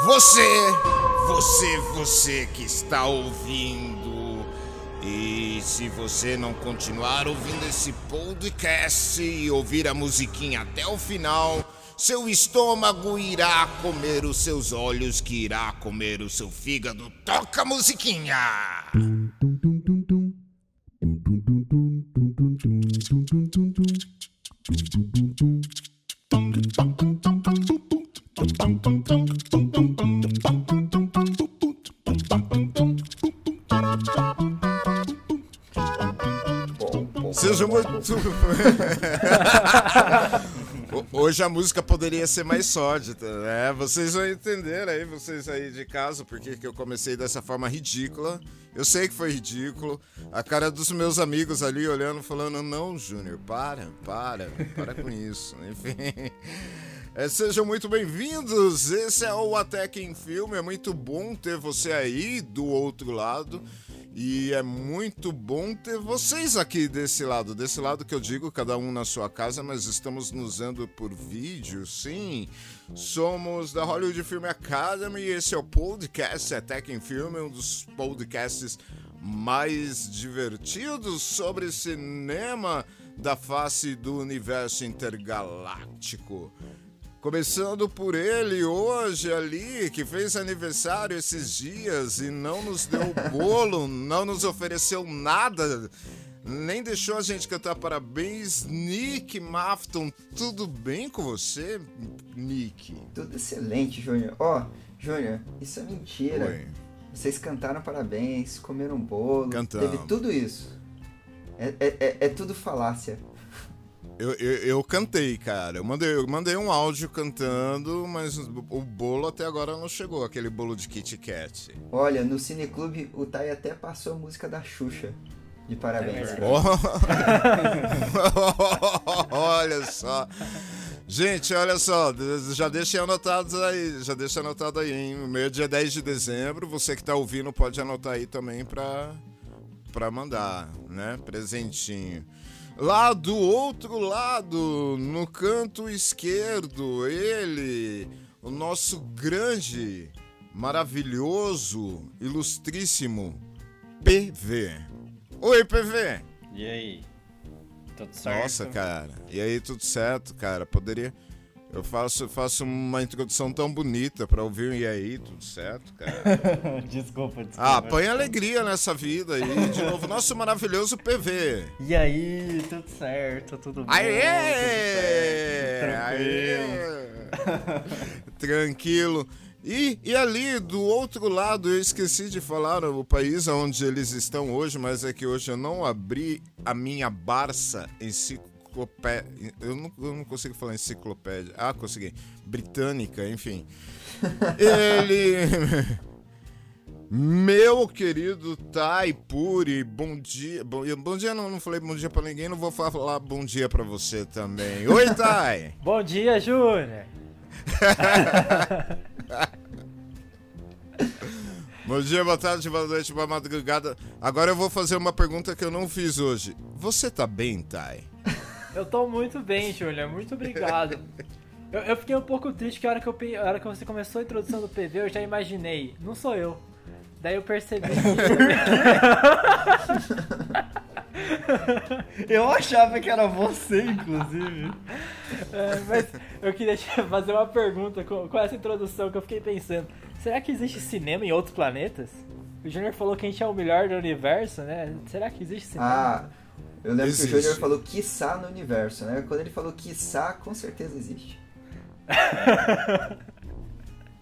Você, você, você que está ouvindo. E se você não continuar ouvindo esse podcast e ouvir a musiquinha até o final, seu estômago irá comer os seus olhos, que irá comer o seu fígado. Toca a musiquinha! Seja Hoje a música poderia ser mais sórdida, né? Vocês vão entender aí, vocês aí de casa, porque que eu comecei dessa forma ridícula. Eu sei que foi ridículo. A cara dos meus amigos ali olhando, falando: Não, Júnior, para, para, para com isso. Enfim. É, sejam muito bem-vindos. Esse é o Até Quem Filme. É muito bom ter você aí do outro lado. E é muito bom ter vocês aqui desse lado. Desse lado que eu digo, cada um na sua casa, mas estamos nos vendo por vídeo, sim. Somos da Hollywood Film Academy e esse é o podcast Até Quem Filme, um dos podcasts mais divertidos sobre cinema da face do universo intergaláctico. Começando por ele hoje ali, que fez aniversário esses dias e não nos deu bolo, não nos ofereceu nada, nem deixou a gente cantar parabéns. Nick Mafton, tudo bem com você, Nick? Tudo excelente, Júnior. Ó, oh, Júnior, isso é mentira. Oi. Vocês cantaram parabéns, comeram bolo, Cantamos. teve tudo isso. É, é, é, é tudo falácia. Eu, eu, eu, cantei, cara. Eu mandei, eu mandei um áudio cantando, mas o bolo até agora não chegou, aquele bolo de Kit Kat. Olha, no Cineclube o Tai até passou a música da Xuxa. De parabéns. É olha só. Gente, olha só, já deixei anotado aí, já deixa anotado aí, hein? Meio dia 10 de dezembro, você que tá ouvindo pode anotar aí também pra, pra mandar, né? Presentinho. Lá do outro lado, no canto esquerdo, ele, o nosso grande, maravilhoso, ilustríssimo PV. Oi, PV! E aí? Tudo certo? Nossa, cara. E aí, tudo certo, cara? Poderia. Eu faço, faço uma introdução tão bonita pra ouvir um e aí, tudo certo, cara? desculpa, desculpa. Ah, põe alegria nessa vida aí. De novo, nosso maravilhoso PV. E aí, tudo certo, tudo bom? Aê! Certo, Aê! Tranquilo. E, e ali, do outro lado, eu esqueci de falar o país onde eles estão hoje, mas é que hoje eu não abri a minha Barça enciclopédia enciclopédia. Eu não, eu não consigo falar enciclopédia. Ah, consegui. Britânica, enfim. Ele. Meu querido Taipuri, bom dia. Bom, bom dia, não, não falei bom dia pra ninguém, não vou falar bom dia pra você também. Oi, Tai! bom dia, Júnior! Bom dia, boa tarde, boa noite, boa madrugada. Agora eu vou fazer uma pergunta que eu não fiz hoje. Você tá bem, Tai? Eu tô muito bem, Júlia. Muito obrigado. Eu, eu, fiquei um pouco triste que a hora que, eu, a hora que você começou a introdução do PV, eu já imaginei. Não sou eu. Daí eu percebi que... eu achava que era você, inclusive. É, mas eu queria fazer uma pergunta com, com essa introdução que eu fiquei pensando. Será que existe cinema em outros planetas? O Junior falou que a gente é o melhor do universo, né? Será que existe cinema? Ah, eu lembro existe. que o Júnior falou quiçá no universo, né? Quando ele falou quiçá, com certeza existe.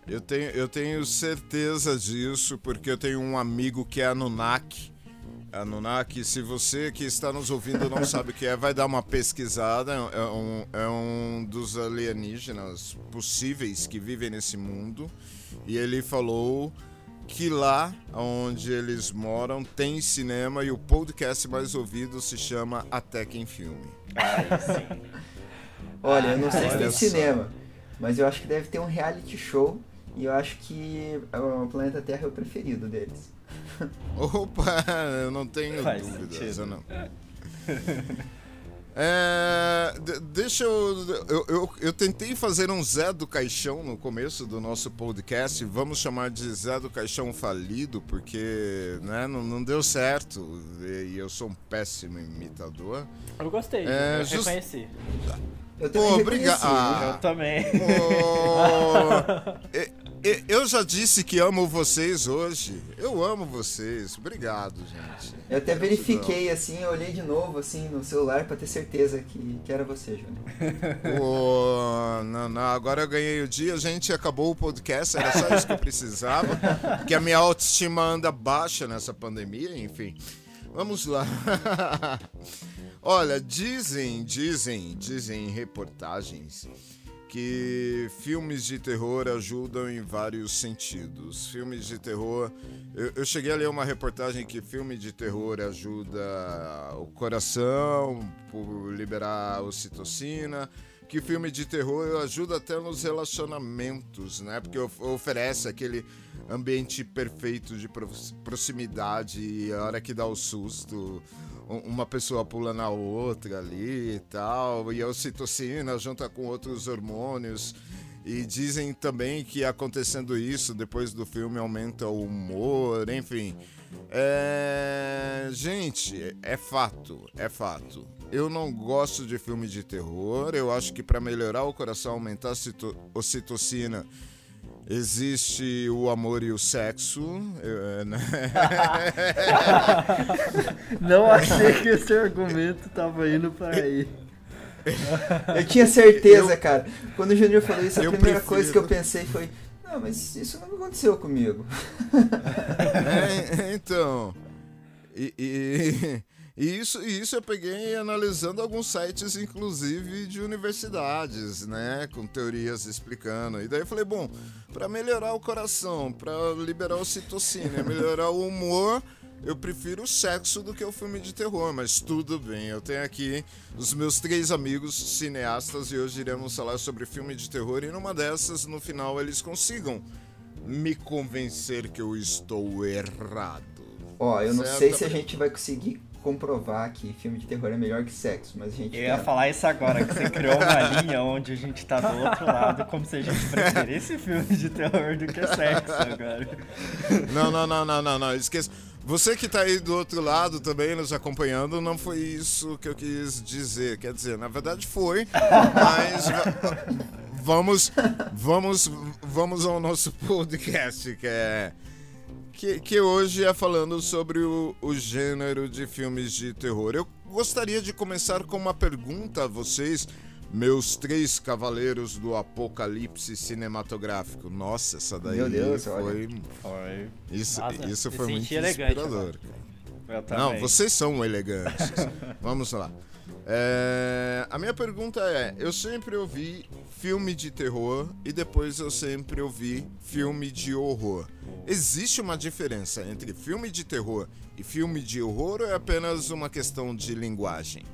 eu, tenho, eu tenho certeza disso, porque eu tenho um amigo que é Anunnaki. Anunnaki, se você que está nos ouvindo não sabe o que é, vai dar uma pesquisada. É um, é um dos alienígenas possíveis que vivem nesse mundo. E ele falou que lá onde eles moram tem cinema e o podcast mais ouvido se chama Até Quem Filme. sim. Olha, eu não sei se tem cinema, mas eu acho que deve ter um reality show e eu acho que o planeta Terra é o preferido deles. Opa, eu não tenho Faz dúvidas, eu não. É, deixa eu, eu, eu. Eu tentei fazer um Zé do Caixão no começo do nosso podcast. Vamos chamar de Zé do Caixão falido, porque né, não, não deu certo. E eu sou um péssimo imitador. Eu gostei, é, eu just... reconheci. Eu também Pô, obrigado. Ah, eu também. eu já disse que amo vocês hoje. Eu amo vocês. Obrigado, gente. Eu até verifiquei assim, eu olhei de novo assim no celular para ter certeza que, que era você, Júnior. Oh, não, não, agora eu ganhei o dia, gente. Acabou o podcast, era só isso que eu precisava. Porque a minha autoestima anda baixa nessa pandemia, enfim. Vamos lá. Olha, dizem, dizem, dizem reportagens que filmes de terror ajudam em vários sentidos. Filmes de terror. Eu, eu, cheguei a ler uma reportagem que filme de terror ajuda o coração por liberar ocitocina. Que filme de terror ajuda até nos relacionamentos, né? Porque oferece aquele ambiente perfeito de proximidade e a hora que dá o susto uma pessoa pula na outra ali e tal, e a ocitocina junta com outros hormônios. E dizem também que acontecendo isso, depois do filme aumenta o humor, enfim. É... Gente, é fato, é fato. Eu não gosto de filme de terror. Eu acho que para melhorar o coração, aumentar a ocitocina, Existe o amor e o sexo. É, né? Não achei que esse argumento tava indo para aí. Eu tinha certeza, eu, cara. Quando o Júnior falou isso, a primeira prefiro. coisa que eu pensei foi: Não, mas isso não aconteceu comigo. É, então. E, e, e isso, e isso eu peguei analisando alguns sites, inclusive de universidades, né? Com teorias explicando. E daí eu falei, bom, para melhorar o coração, para liberar o citocina, melhorar o humor, eu prefiro o sexo do que o filme de terror, mas tudo bem. Eu tenho aqui os meus três amigos cineastas e hoje iremos falar sobre filme de terror. E numa dessas, no final, eles consigam me convencer que eu estou errado. Ó, eu não certo? sei se a gente vai conseguir comprovar que filme de terror é melhor que sexo, mas a gente. Eu ia falar isso agora, que você criou uma linha onde a gente tá do outro lado, como se a gente preferisse filme de terror do que sexo agora. Não, não, não, não, não, não, esqueça. Você que tá aí do outro lado também nos acompanhando, não foi isso que eu quis dizer. Quer dizer, na verdade foi, mas vamos, vamos, vamos ao nosso podcast que é que, que hoje é falando sobre o, o gênero de filmes de terror. Eu gostaria de começar com uma pergunta a vocês, meus três cavaleiros do apocalipse cinematográfico. Nossa, essa daí Meu Deus, foi. foi. Isso, Nossa, isso foi muito inspirador. Não, vocês são elegantes. Vamos lá. É, a minha pergunta é: eu sempre ouvi filme de terror e depois eu sempre ouvi filme de horror. Existe uma diferença entre filme de terror e filme de horror ou é apenas uma questão de linguagem?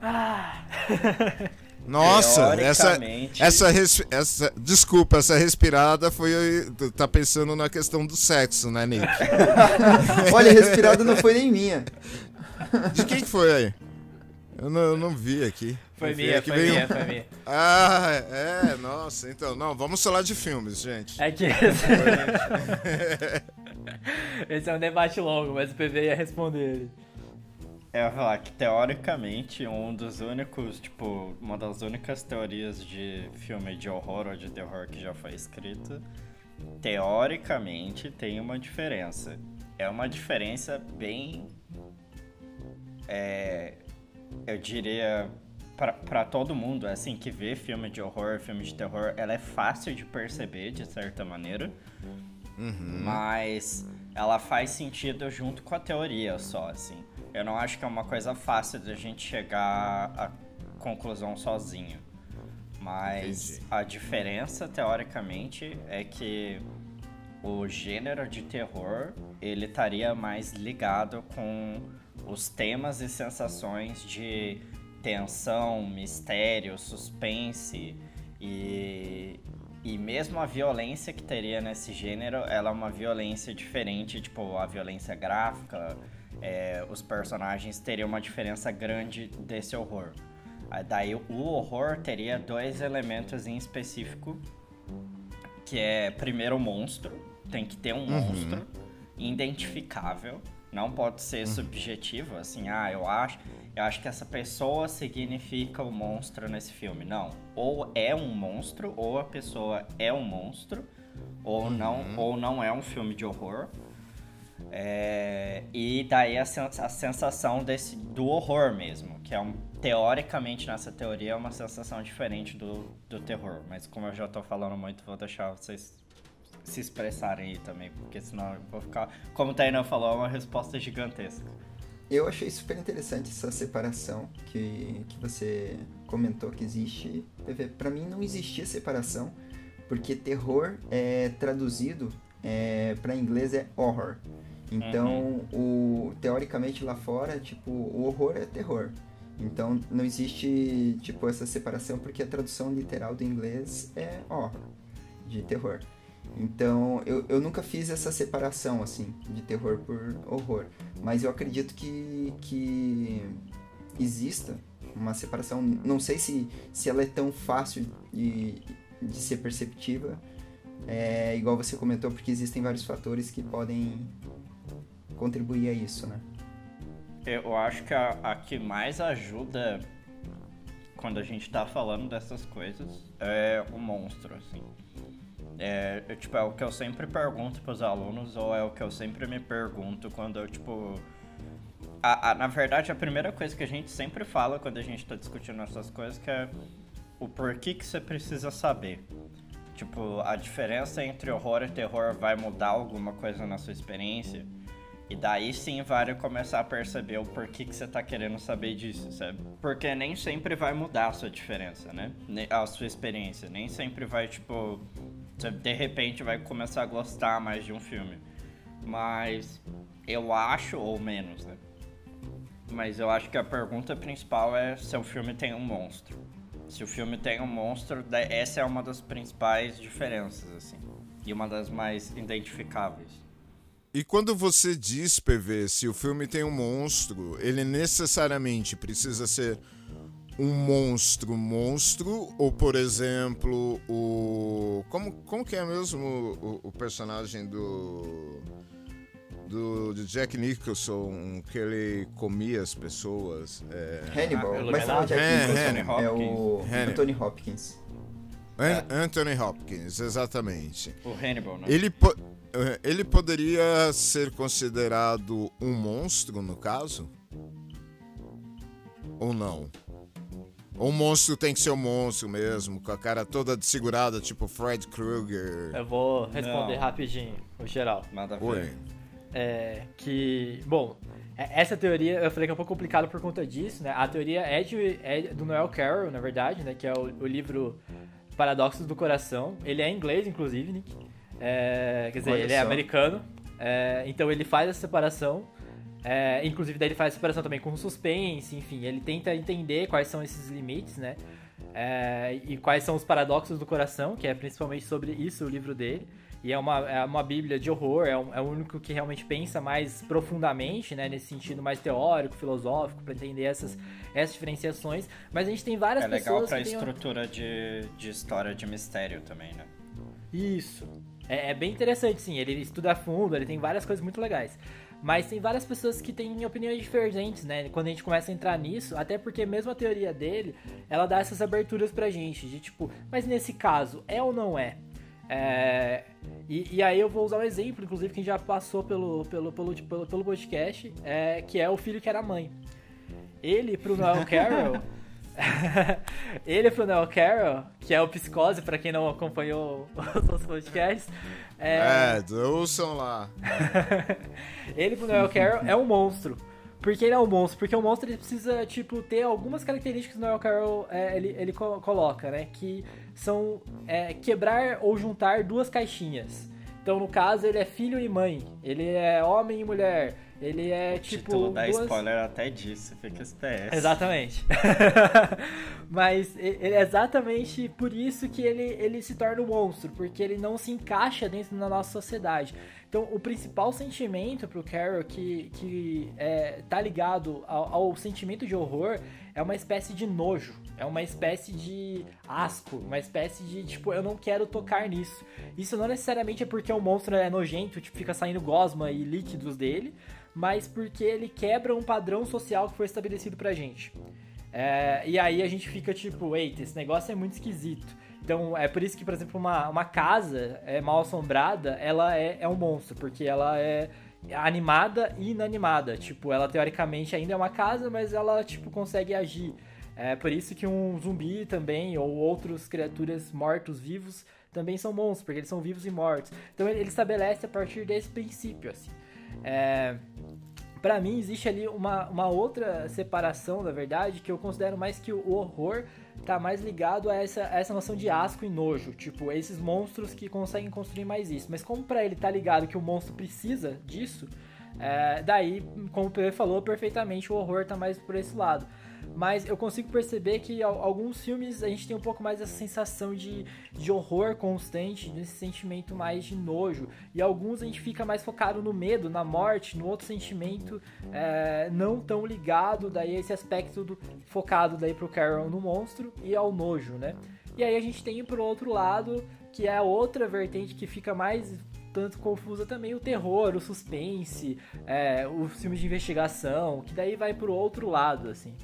Ah. Nossa, essa, essa, essa, desculpa, essa respirada foi, tá pensando na questão do sexo, né, Nick? Olha, a respirada não foi nem minha. De quem que foi aí? Eu não, eu não vi aqui. Foi minha, foi veio... minha, foi minha. Ah, é, nossa, então, não, vamos falar de filmes, gente. É que esse... esse é um debate longo, mas o PV ia responder. É, eu ia falar que teoricamente um dos únicos, tipo, uma das únicas teorias de filme de horror ou de terror que já foi escrita, teoricamente tem uma diferença. É uma diferença bem é, eu diria para todo mundo, assim, que vê filme de horror, filme de terror, ela é fácil de perceber, de certa maneira. Uhum. Mas ela faz sentido junto com a teoria só, assim. Eu não acho que é uma coisa fácil de a gente chegar à conclusão sozinho. Mas Entendi. a diferença, teoricamente, é que o gênero de terror, ele estaria mais ligado com os temas e sensações de tensão, mistério, suspense e, e mesmo a violência que teria nesse gênero, ela é uma violência diferente, tipo a violência gráfica, é, os personagens teriam uma diferença grande desse horror. Daí o horror teria dois elementos em específico, que é primeiro o monstro, tem que ter um uhum. monstro identificável, não pode ser uhum. subjetivo, assim, ah, eu acho, eu acho que essa pessoa significa o monstro nesse filme. Não, ou é um monstro, ou a pessoa é um monstro, ou uhum. não, ou não é um filme de horror. É, e daí a, a sensação desse, do horror mesmo, que é um, teoricamente nessa teoria é uma sensação diferente do, do terror. Mas como eu já tô falando muito, vou deixar vocês se expressarem aí também, porque senão eu vou ficar. Como o Tainan falou, é uma resposta gigantesca. Eu achei super interessante essa separação que, que você comentou que existe. Para mim não existia separação, porque terror é traduzido é, para inglês é horror. Então, uhum. o teoricamente lá fora, tipo, o horror é terror. Então, não existe tipo essa separação porque a tradução literal do inglês é horror, de terror. Então, eu, eu nunca fiz essa separação, assim, de terror por horror. Mas eu acredito que, que exista uma separação. Não sei se, se ela é tão fácil de, de ser perceptiva, é, igual você comentou, porque existem vários fatores que podem contribuir a isso, né? Eu acho que a, a que mais ajuda quando a gente tá falando dessas coisas é o monstro, assim. É, eu, tipo, é o que eu sempre pergunto pros alunos, ou é o que eu sempre me pergunto quando eu, tipo. A, a, na verdade, a primeira coisa que a gente sempre fala quando a gente tá discutindo essas coisas que é o porquê que você precisa saber. Tipo, a diferença entre horror e terror vai mudar alguma coisa na sua experiência? E daí sim vai começar a perceber o porquê que você tá querendo saber disso, sabe? Porque nem sempre vai mudar a sua diferença, né? A sua experiência. Nem sempre vai, tipo, você de repente vai começar a gostar mais de um filme. Mas eu acho, ou menos, né? Mas eu acho que a pergunta principal é se o filme tem um monstro. Se o filme tem um monstro, essa é uma das principais diferenças, assim. E uma das mais identificáveis. E quando você diz, PV, se o filme tem um monstro, ele necessariamente precisa ser um monstro monstro ou por exemplo o como como que é mesmo o, o personagem do do, do, Jack Nicholson que ele comia as pessoas é... Hannibal ah, mas não é Jack é, Nicholson é o Anthony Hopkins é. Anthony Hopkins exatamente o Hannibal né? ele eh, ele poderia ser considerado um monstro, no caso? Ou não? Ou o monstro tem que ser um monstro mesmo, com a cara toda desfigurada, tipo Fred Krueger? Eu vou responder não. rapidinho, o geral. Manda Oi. É, que, bom, é, essa teoria, eu falei que é um pouco complicado por conta disso, né? A teoria é, de, é do Noel Carroll, na verdade, né? Que é o, o livro Paradoxos do Coração. Ele é em inglês, inclusive, Nick. É, quer dizer, Olha ele é é americano, é, então ele faz essa separação. É, inclusive, daí ele faz separação também com suspense, enfim, ele tenta entender quais são esses limites, né? É, e quais são os paradoxos do coração, que é principalmente sobre isso o livro dele. E é uma, é uma bíblia de horror, é, um, é o único que realmente pensa mais profundamente, né? Nesse sentido mais teórico, filosófico, para entender essas, essas diferenciações. Mas a gente tem várias pessoas. É legal pra estrutura uma... de, de história de mistério também, né? Isso. É, é, bem interessante, sim. Ele estuda a fundo, ele tem várias coisas muito legais. Mas tem várias pessoas que têm opiniões diferentes, né? Quando a gente começa a entrar nisso, até porque mesmo a teoria dele, ela dá essas aberturas pra gente, de tipo, mas nesse caso, é ou não é? É, e, e, aí eu vou usar um exemplo, inclusive, que já passou pelo, pelo, pelo, pelo, pelo podcast, é, que é o filho que era mãe. Ele, pro Noel Carroll, ele pro Noel Carroll, que é o Psicose, pra quem não acompanhou os outros podcasts. É, é ouçam lá. ele pro Noel Carroll é um monstro. Por que ele é um monstro? Porque o monstro ele precisa, tipo, ter algumas características que o Noel Carroll é, ele, ele coloca, né? Que são é, quebrar ou juntar duas caixinhas. Então, no caso, ele é filho e mãe. Ele é homem e mulher. Ele é tipo. O título dá duas... spoiler até disso, fica SPS. Exatamente. Mas é exatamente por isso que ele, ele se torna um monstro, porque ele não se encaixa dentro da nossa sociedade. Então, o principal sentimento pro Carol que, que é, tá ligado ao, ao sentimento de horror é uma espécie de nojo, é uma espécie de asco, uma espécie de tipo, eu não quero tocar nisso. Isso não necessariamente é porque o monstro é nojento, tipo, fica saindo gosma e líquidos dele, mas porque ele quebra um padrão social que foi estabelecido pra gente. É, e aí a gente fica tipo, eita, esse negócio é muito esquisito. Então é por isso que, por exemplo, uma, uma casa é mal assombrada, ela é, é um monstro, porque ela é animada e inanimada. Tipo, ela teoricamente ainda é uma casa, mas ela tipo consegue agir. É por isso que um zumbi também, ou outras criaturas mortos-vivos, também são monstros, porque eles são vivos e mortos. Então ele estabelece a partir desse princípio, assim. É, para mim existe ali uma, uma outra separação, na verdade, que eu considero mais que o horror tá mais ligado a essa, a essa noção de asco e nojo, tipo, esses monstros que conseguem construir mais isso. Mas como para ele tá ligado que o monstro precisa disso, é, daí, como o PV falou perfeitamente, o horror tá mais por esse lado mas eu consigo perceber que alguns filmes a gente tem um pouco mais essa sensação de, de horror constante, desse sentimento mais de nojo, e alguns a gente fica mais focado no medo, na morte, no outro sentimento é, não tão ligado, daí esse aspecto do, focado daí pro Carol no monstro e ao nojo, né? E aí a gente tem pro outro lado, que é a outra vertente que fica mais tanto confusa também o terror, o suspense, é, os filmes de investigação, que daí vai pro outro lado, assim.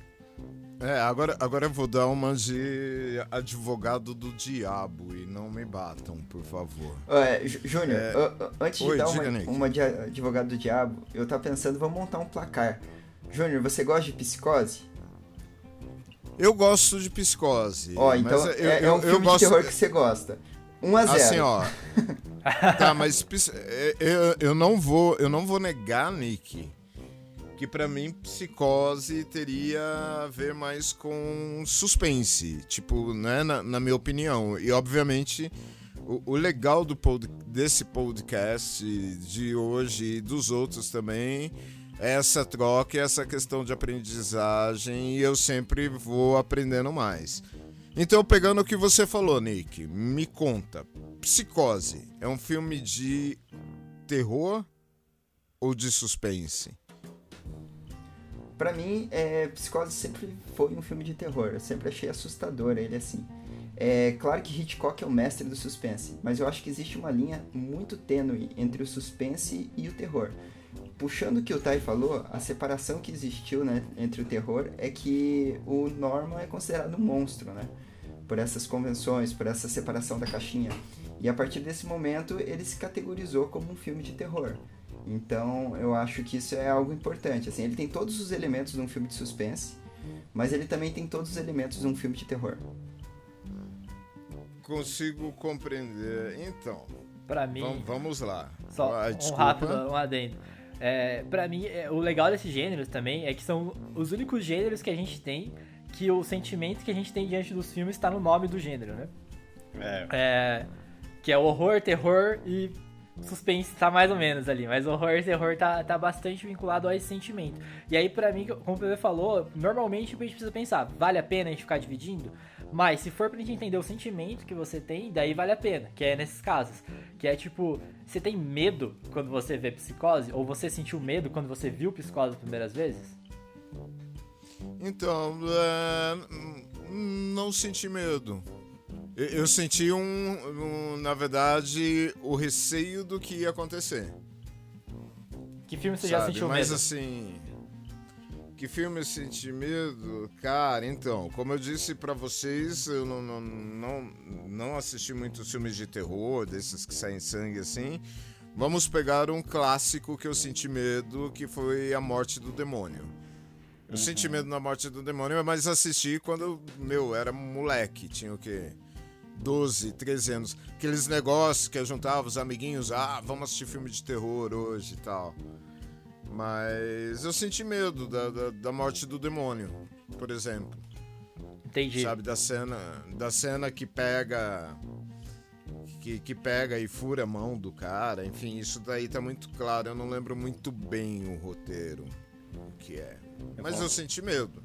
É, agora, agora eu vou dar uma de advogado do diabo e não me batam, por favor. É, Júnior, é... antes Oi, de dar uma, uma, de advogado do diabo, eu tava pensando, vamos montar um placar. Júnior, você gosta de psicose? Eu gosto de psicose. Ó, então eu, é, é um filme gosto... de terror que você gosta. 1 a 0 Assim, ó. tá, mas é, eu, eu, não vou, eu não vou negar, Nick, que para mim psicose teria a ver mais com suspense, tipo, né, na, na minha opinião. E obviamente o, o legal do pod, desse podcast de hoje e dos outros também é essa troca, essa questão de aprendizagem e eu sempre vou aprendendo mais. Então, pegando o que você falou, Nick, me conta. Psicose é um filme de terror ou de suspense? Para mim, é, Psicose sempre foi um filme de terror. Eu sempre achei assustador ele assim. É claro que Hitchcock é o mestre do suspense, mas eu acho que existe uma linha muito tênue entre o suspense e o terror. Puxando o que o Tai falou, a separação que existiu né, entre o terror é que o Norman é considerado um monstro, né? Por essas convenções, por essa separação da caixinha. E a partir desse momento ele se categorizou como um filme de terror. Então, eu acho que isso é algo importante. Assim, ele tem todos os elementos de um filme de suspense, mas ele também tem todos os elementos de um filme de terror. Consigo compreender. Então, para mim, vamos, vamos lá. Só ah, um rápido, um adendo. É, para mim, é, o legal desses gêneros também é que são os únicos gêneros que a gente tem que o sentimento que a gente tem diante dos filmes está no nome do gênero, né? É. é. Que é horror, terror e suspense tá mais ou menos ali, mas horror e terror tá, tá bastante vinculado a esse sentimento. E aí, para mim, como o PV falou, normalmente a gente precisa pensar, vale a pena a gente ficar dividindo? Mas se for pra gente entender o sentimento que você tem, daí vale a pena, que é nesses casos. Que é tipo, você tem medo quando você vê psicose? Ou você sentiu medo quando você viu psicose as primeiras vezes? Então, é, não senti medo. Eu senti um, um, na verdade, o receio do que ia acontecer. Que filme você Sabe? já sentiu Mas, medo? Mas assim, que filme eu senti medo? Cara, então, como eu disse para vocês, eu não, não, não, não assisti muitos filmes de terror, desses que saem sangue assim. Vamos pegar um clássico que eu senti medo, que foi A Morte do Demônio. Eu uhum. senti medo na Morte do Demônio, mas assisti quando, meu, era moleque, tinha o quê? 12, 13 anos. Aqueles negócios que eu juntava os amiguinhos, ah, vamos assistir filme de terror hoje e tal. Mas eu senti medo da, da, da morte do demônio, por exemplo. Entendi. Sabe, da cena, da cena que pega que, que pega e fura a mão do cara. Enfim, isso daí tá muito claro. Eu não lembro muito bem o roteiro, o que é. Eu Mas vou- eu senti medo.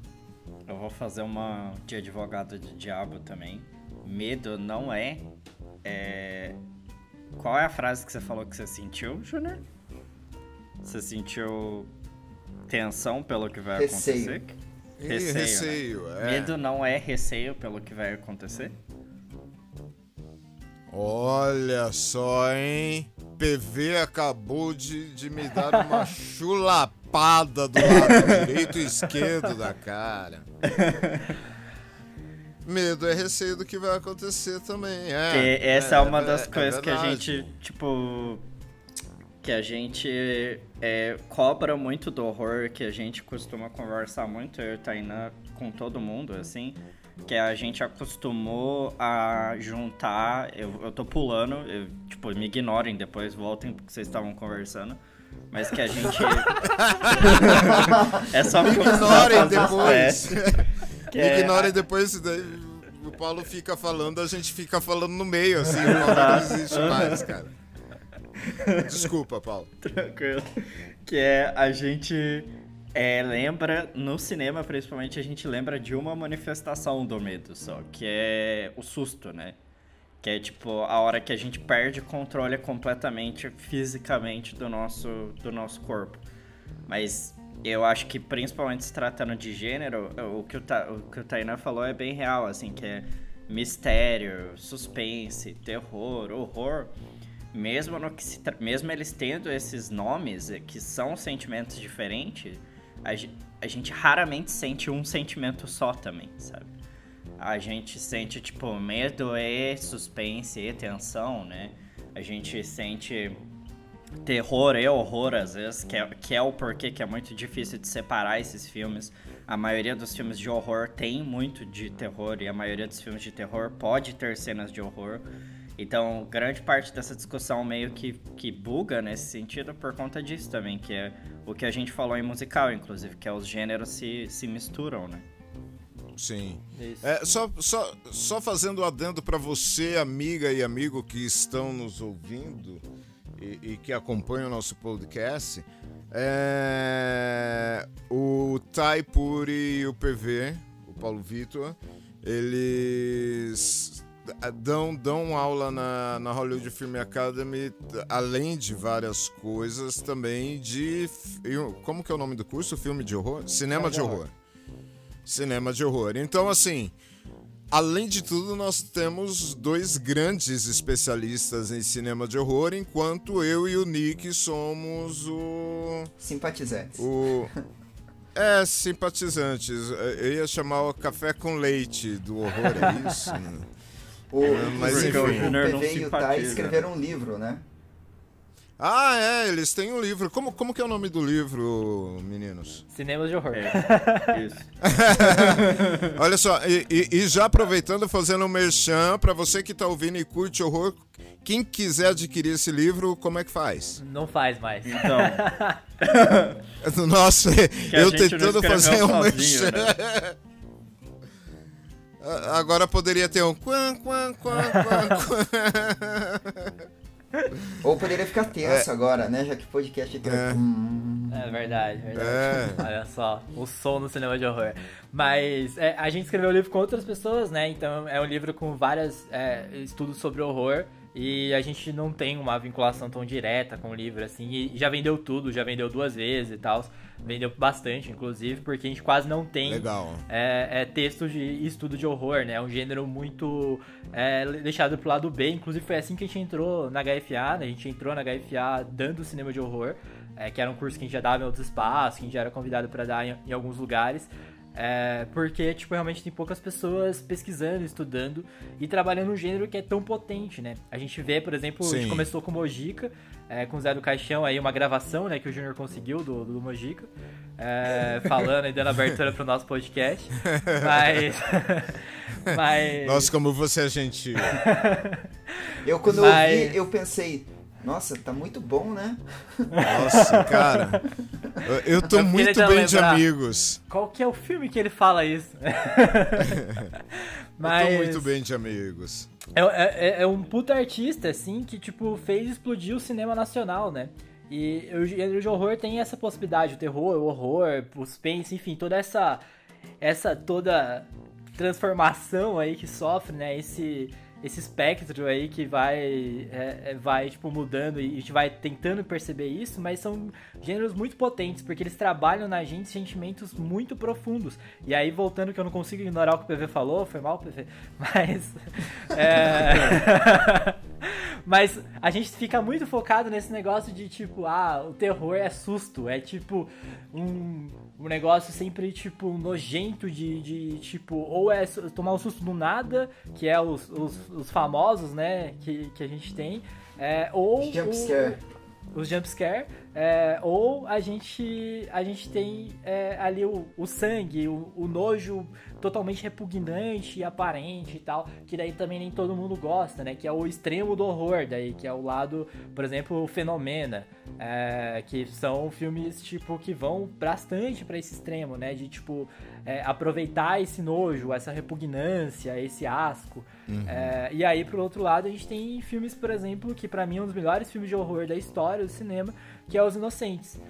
Eu vou fazer uma de advogado de diabo também. Medo não é, é. Qual é a frase que você falou que você sentiu, Júnior? Você sentiu tensão pelo que vai Receio. acontecer? E Receio, né? receio, é. Medo não é receio pelo que vai acontecer? Olha só, hein? PV acabou de, de me dar uma chulapada do lado direito e esquerdo da cara. Medo é receio do que vai acontecer também, é. Essa é, uma das é coisas que a gente, tipo. Que a gente é, cobra muito do horror, que a gente costuma conversar muito, eu e Tainá, com todo mundo, assim. Que a gente acostumou a juntar. Eu, eu tô pulando, eu, tipo, me ignorem depois, voltem porque vocês estavam conversando. Mas que a gente. é só Me pra ignorem depois. Me é- ignorem depois, daí o Paulo fica falando, a gente fica falando no meio, assim, o Paulo não existe mais, cara. Desculpa, Paulo. Tranquilo. Que é a gente é, lembra, no cinema principalmente, a gente lembra de uma manifestação do medo só, que é o susto, né? Que é tipo a hora que a gente perde o controle completamente fisicamente do nosso, do nosso corpo. Mas eu acho que principalmente se tratando de gênero, o que o, Ta, o que o falou é bem real, assim, que é mistério, suspense, terror, horror mesmo no que mesmo eles tendo esses nomes eh, que são sentimentos diferentes, a, ge- a gente raramente sente um sentimento só também, sabe? A gente sente tipo medo e suspense e tensão, né? A gente sente terror e horror às vezes, que é, que é o porquê que é muito difícil de separar esses filmes. A maioria dos filmes de horror tem muito de terror e a maioria dos filmes de terror pode ter cenas de horror. Então, grande parte dessa discussão meio que, que buga nesse sentido por conta disso também, que é o que a gente falou em musical, inclusive, que é os gêneros se, se misturam, né? Sim. É, só, só, só fazendo adendo para você, amiga e amigo que estão nos ouvindo e, e que acompanham o nosso podcast, é, o Tai Puri e o PV, o Paulo Vitor, eles dão, dão aula na, na Hollywood Film Academy, além de várias coisas, também de. Como que é o nome do curso? Filme de horror? Cinema de horror cinema de horror. Então, assim, além de tudo, nós temos dois grandes especialistas em cinema de horror, enquanto eu e o Nick somos o. Simpatizantes. o é, simpatizantes. Eu ia chamar o café com leite do horror, é isso? O, mas enfim. o PV e o Tai escreveram um livro, né? Ah, é, eles têm um livro. Como, como que é o nome do livro, meninos? Cinemas de horror. É, isso. Olha só, e, e- e já aproveitando, fazendo um merchan, pra você que tá ouvindo e curte horror, quem quiser adquirir esse livro, como é que faz? Não faz mais. Então, Nossa, a eu tentando fazer um sozinho, merchan. né? Agora poderia ter um quan, quan, quan, quan, quan. Ou poderia ficar tenso agora, né? Já que o podcast aqui É. Hum, É verdade, verdade. É. Olha só, o som no cinema de horror. Mas é, a gente escreveu o livro com outras pessoas, né? Então é um livro com vários estudos sobre horror. E a gente não tem uma vinculação tão direta com o livro, assim. E já vendeu tudo, já vendeu duas vezes e tal. Vendeu bastante, inclusive, porque a gente quase não tem é, é texto de estudo de horror, né? É um gênero muito é, deixado pro lado B. Inclusive foi assim que a gente entrou na HFA, né? A gente entrou na HFA dando cinema de horror, é, que era um curso que a gente já dava em outros espaços, que a gente já era convidado para dar em, em alguns lugares. É, porque, tipo, realmente tem poucas pessoas pesquisando, estudando e trabalhando um gênero que é tão potente, né? A gente vê, por exemplo, a gente Sim. começou com Mojica, é, com o Zé do Caixão, aí uma gravação, né, que o Júnior conseguiu do, do Mojica, é, falando e dando abertura pro nosso podcast. Mas. mas. Nossa, como você é gentil. Eu, quando Mas- eu vi, eu pensei, nossa, tá muito bom, né? Nossa, cara. Eu, eu tô Eu muito bem de lembrar. amigos. Qual que é o filme que ele fala isso? Eu tô muito bem de amigos. é, é, é, um puta artista, assim, que, tipo, fez explodir o cinema nacional, né? E o gênero de horror tem essa possibilidade, o terror, o horror, o suspense, enfim, toda essa essa toda transformação aí que sofre, né? Esse esse espectro aí que vai, é, é, vai tipo, mudando e a gente vai tentando perceber isso, mas são gêneros muito potentes, porque eles trabalham na gente sentimentos muito profundos. E aí, voltando que eu não consigo ignorar o que o PV falou, foi mal, PV, mas... É... mas a gente fica muito focado nesse negócio de, tipo, ah, o terror é susto, é tipo um um negócio sempre, tipo, nojento de, de tipo, ou é tomar um susto do nada, que é os, os, os famosos, né, que, que a gente tem, é, ou... Jumpscare. Os jumpscare, é, ou a gente, a gente tem é, ali o, o sangue, o, o nojo totalmente repugnante e aparente e tal, que daí também nem todo mundo gosta, né? Que é o extremo do horror, daí, que é o lado, por exemplo, o Fenomena, é, que são filmes, tipo, que vão bastante para esse extremo, né? De, tipo, é, aproveitar esse nojo, essa repugnância, esse asco. Uhum. É, e aí, pro outro lado, a gente tem filmes, por exemplo, que para mim é um dos melhores filmes de horror da história do cinema, que é Os Inocentes.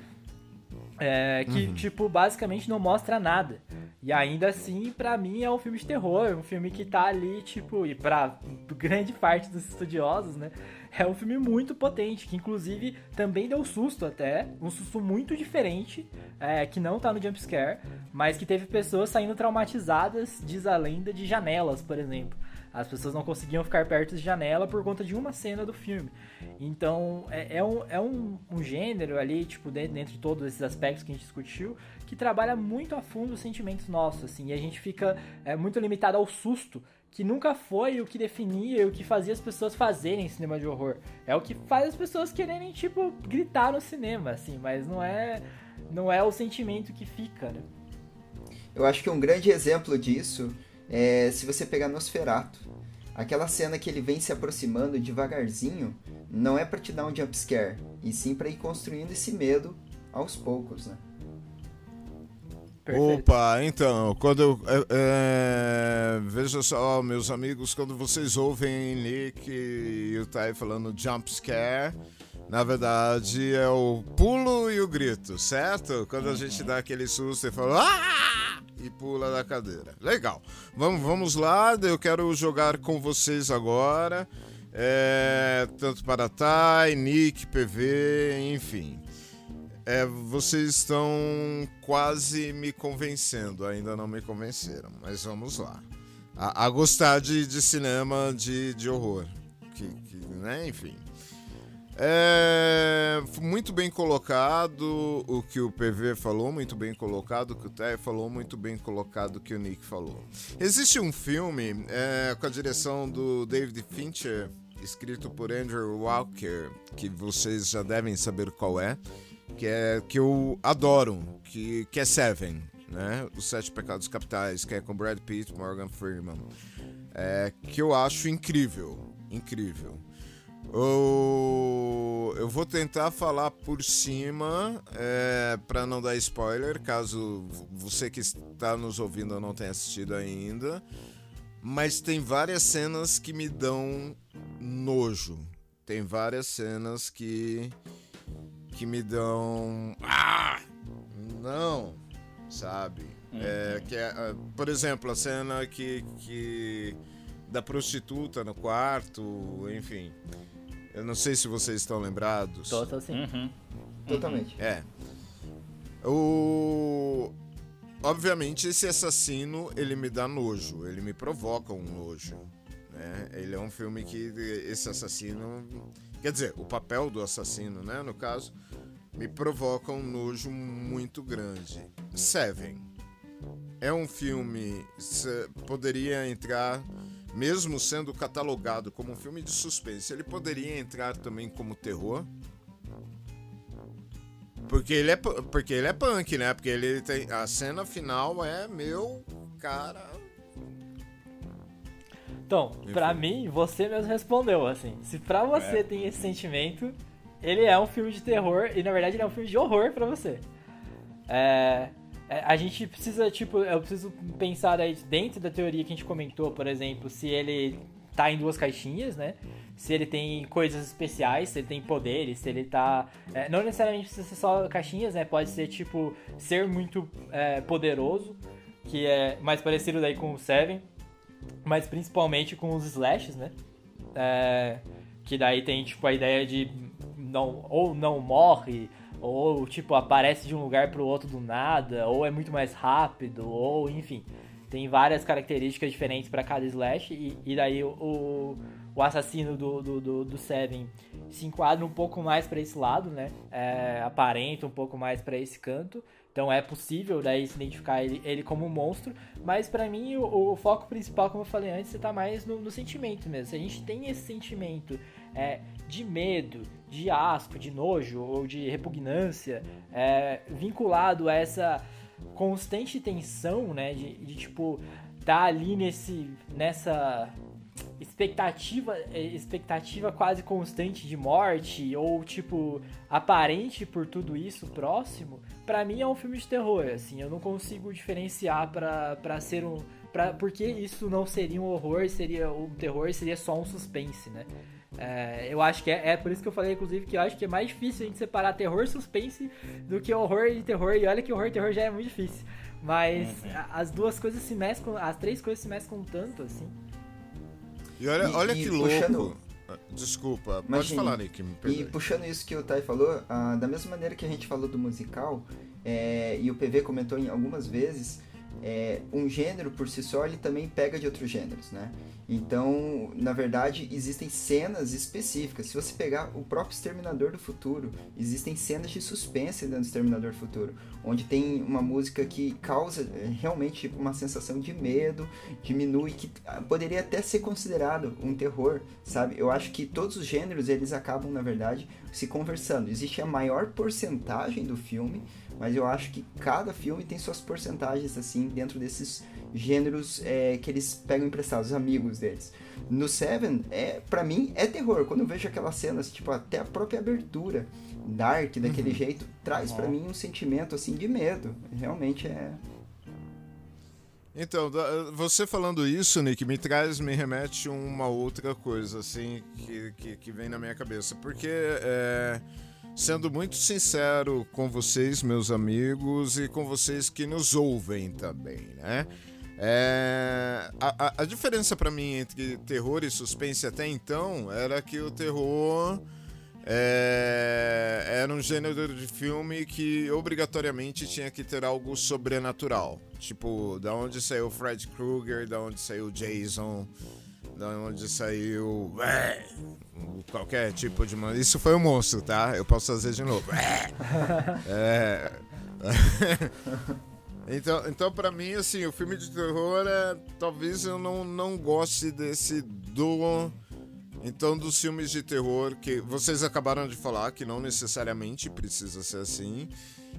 É, que, uhum. tipo, basicamente não mostra nada. E ainda assim, para mim, é um filme de terror, um filme que tá ali, tipo, e pra grande parte dos estudiosos, né? É um filme muito potente, que inclusive também deu susto até, um susto muito diferente, é, que não tá no jumpscare, mas que teve pessoas saindo traumatizadas, diz a lenda, de janelas, por exemplo. As pessoas não conseguiam ficar perto de janela por conta de uma cena do filme. Então, é, é, um, é um, um, gênero ali, tipo, dentro, dentro de todos esses aspectos que a gente discutiu, que trabalha muito a fundo os sentimentos nossos, assim, e a gente fica é, muito limitado ao susto, que nunca foi o que definia e o que fazia as pessoas fazerem cinema de horror. É o que faz as pessoas quererem, tipo, gritar no cinema, assim, mas não é, não é o sentimento que fica, né? Eu acho que um grande exemplo disso é, se você pegar Nosferato, aquela cena que ele vem se aproximando devagarzinho, não é para te dar um jump scare, e sim para ir construindo esse medo aos poucos, né? Perfeito. Opa, então, quando. É, é, veja só, meus amigos, quando vocês ouvem Nick e o Tai falando jump scare, na verdade é o pulo e o grito, certo? Quando a gente dá aquele susto e fala. Ah! e pula da cadeira. Legal. Vamos, vamos lá, eu quero jogar com vocês agora. É, tanto para Thay, Nick, PV, enfim. É, vocês estão quase me convencendo, ainda não me convenceram, mas vamos lá. A, a gostar de, de cinema de, de horror. Que, que, né? Enfim. É, muito bem colocado o que o PV falou, muito bem colocado o que o Té falou, muito bem colocado o que o Nick falou. Existe um filme é, com a direção do David Fincher, escrito por Andrew Walker, que vocês já devem saber qual é, que é que eu adoro, que, que é Seven, né? Os Sete Pecados Capitais, que é com Brad Pitt, Morgan Freeman, é, que eu acho incrível, incrível. Eu, eu vou tentar falar por cima é, para não dar spoiler, caso você que está nos ouvindo não tenha assistido ainda. Mas tem várias cenas que me dão nojo. Tem várias cenas que que me dão ah, não, sabe? Uhum. É, que é, ah, por exemplo, a cena que, que da prostituta no quarto, enfim. Eu não sei se vocês estão lembrados. Tô, tô sim. Uhum. Totalmente. É. O... Obviamente, esse assassino, ele me dá nojo. Ele me provoca um nojo. Né? Ele é um filme que esse assassino... Quer dizer, o papel do assassino, né, no caso, me provoca um nojo muito grande. Seven. É um filme... Poderia entrar mesmo sendo catalogado como um filme de suspense, ele poderia entrar também como terror. Porque ele é, porque ele é punk, né? Porque ele tem. A cena final é meu cara. Então, pra mim, você mesmo respondeu, assim. Se pra você é. tem esse sentimento, ele é um filme de terror e na verdade ele é um filme de horror pra você. É, a gente precisa, tipo, eu preciso pensar aí dentro da teoria que a gente comentou, por exemplo, se ele tá em duas caixinhas, né? Se ele tem coisas especiais, se ele tem poderes, se ele tá. É, não necessariamente precisa ser só caixinhas, né? Pode ser tipo ser muito é, poderoso, que é mais parecido daí com o Seven, mas principalmente com os slashes, né? É, que daí tem tipo a ideia de não, ou não morre, ou tipo aparece de um lugar para o outro do nada, ou é muito mais rápido, ou enfim, tem várias características diferentes para cada slash e, e daí o, o assassino do, do, do, do, Seven se enquadra um pouco mais para esse lado, né? É, aparenta um pouco mais para esse canto. Então é possível daí se identificar ele, ele como um monstro, mas para mim o, o, foco principal, como eu falei antes, está mais no, no, sentimento mesmo. Se a gente tem esse sentimento é, de medo, de asco, de nojo ou de repugnância é, vinculado a essa constante tensão, né, de, de tipo tá ali nesse nessa expectativa expectativa quase constante de morte ou tipo aparente por tudo isso próximo para mim é um filme de terror assim. Eu não consigo diferenciar para ser um para porque isso não seria um horror seria um terror seria só um suspense né é, eu acho que é, é, por isso que eu falei, inclusive, que eu acho que é mais difícil a gente separar terror e suspense do que horror e terror. E olha que horror e terror já é muito difícil. Mas uhum. as duas coisas se mesclam, as três coisas se mesclam tanto, assim. E olha, e, olha e que puxando... louco. Desculpa, Imagine, pode falar, Nick. e puxando isso que o Tai falou, ah, da mesma maneira que a gente falou do musical, é, e o PV comentou em algumas vezes, é, um gênero por si só ele também pega de outros gêneros, né? Então, na verdade, existem cenas específicas. Se você pegar o próprio Exterminador do Futuro, existem cenas de suspense dentro do Exterminador do Futuro, onde tem uma música que causa é, realmente uma sensação de medo, diminui, que poderia até ser considerado um terror, sabe? Eu acho que todos os gêneros eles acabam, na verdade, se conversando. Existe a maior porcentagem do filme mas eu acho que cada filme tem suas porcentagens, assim, dentro desses gêneros é, que eles pegam emprestados, os amigos deles. No Seven, é, para mim, é terror. Quando eu vejo aquelas cenas, tipo, até a própria abertura, dark, daquele uhum. jeito, traz para mim um sentimento, assim, de medo. Realmente é... Então, você falando isso, Nick, me traz, me remete uma outra coisa, assim, que, que, que vem na minha cabeça. Porque, é sendo muito sincero com vocês, meus amigos, e com vocês que nos ouvem também, né? É, a, a, diferença para mim entre terror e suspense até então era que o terror é, era um gênero de filme que obrigatoriamente tinha que ter algo sobrenatural. Tipo, da onde saiu Fred Krueger, da onde saiu Jason, da onde saiu qualquer tipo de. Isso foi um monstro, tá? Eu posso fazer de novo. é. então, então para mim, assim, o filme de terror é. Talvez eu não, não goste desse do. Então, dos filmes de terror que vocês acabaram de falar, que não necessariamente precisa ser assim.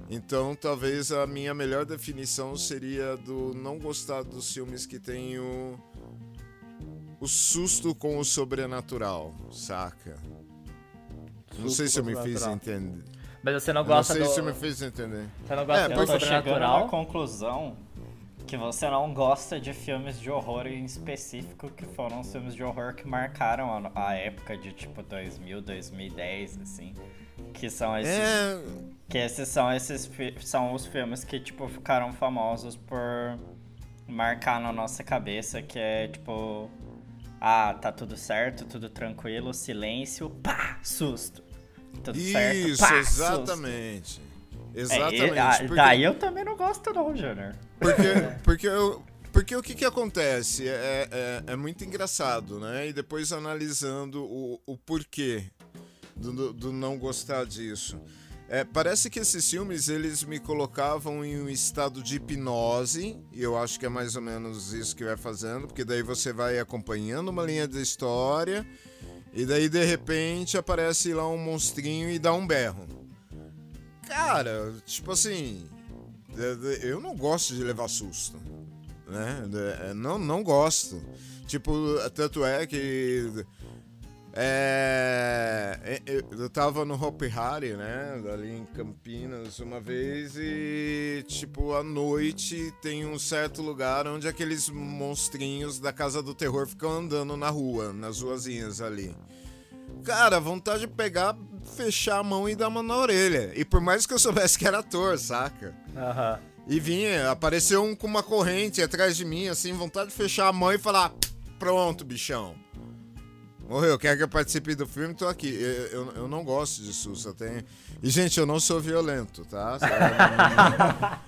Então, talvez a minha melhor definição seria do não gostar dos filmes que tem o o susto com o sobrenatural, saca? Susto não sei se eu me fiz entender. Mas você não gosta do... Não sei do... se eu me fiz entender. Você não gosta é, do sobrenatural? conclusão que você não gosta de filmes de horror em específico, que foram os filmes de horror que marcaram a, a época de tipo 2000, 2010, assim. Que são esses. É... Que esses são esses são os filmes que, tipo, ficaram famosos por marcar na nossa cabeça, que é tipo ah, tá tudo certo, tudo tranquilo, silêncio, pá, susto. Tudo Isso, certo, pá, exatamente. Susto. Exatamente. É, porque... Daí eu também não gosto não, Júnior. Porque, porque, eu, porque o que que acontece? É, é, é, muito engraçado, né? E depois analisando o, o porquê do, do não gostar disso. É, parece que esses filmes eles me colocavam em um estado de hipnose, e eu acho que é mais ou menos isso que vai fazendo, porque daí você vai acompanhando uma linha de história, e daí de repente aparece lá um monstrinho e dá um berro. Cara, tipo assim, eu não gosto de levar susto, né? É, não, não gosto. Tipo, tanto é que é, é, eu, eu tava no Hopi Hari, né? Ali em Campinas uma vez e, tipo, à noite tem um certo lugar onde aqueles monstrinhos da Casa do Terror ficam andando na rua, nas ruazinhas ali. Cara, vontade de pegar, fechar a mão e dar uma na orelha. E por mais que eu soubesse que era ator, saca? Aham. E vinha, apareceu um com uma corrente atrás de mim, assim, vontade de fechar a mão e falar: Pronto, bichão. Morreu, quer que eu participe do filme? Tô aqui. Eu, eu, eu não gosto de susto. Tenho... E, gente, eu não sou violento, tá?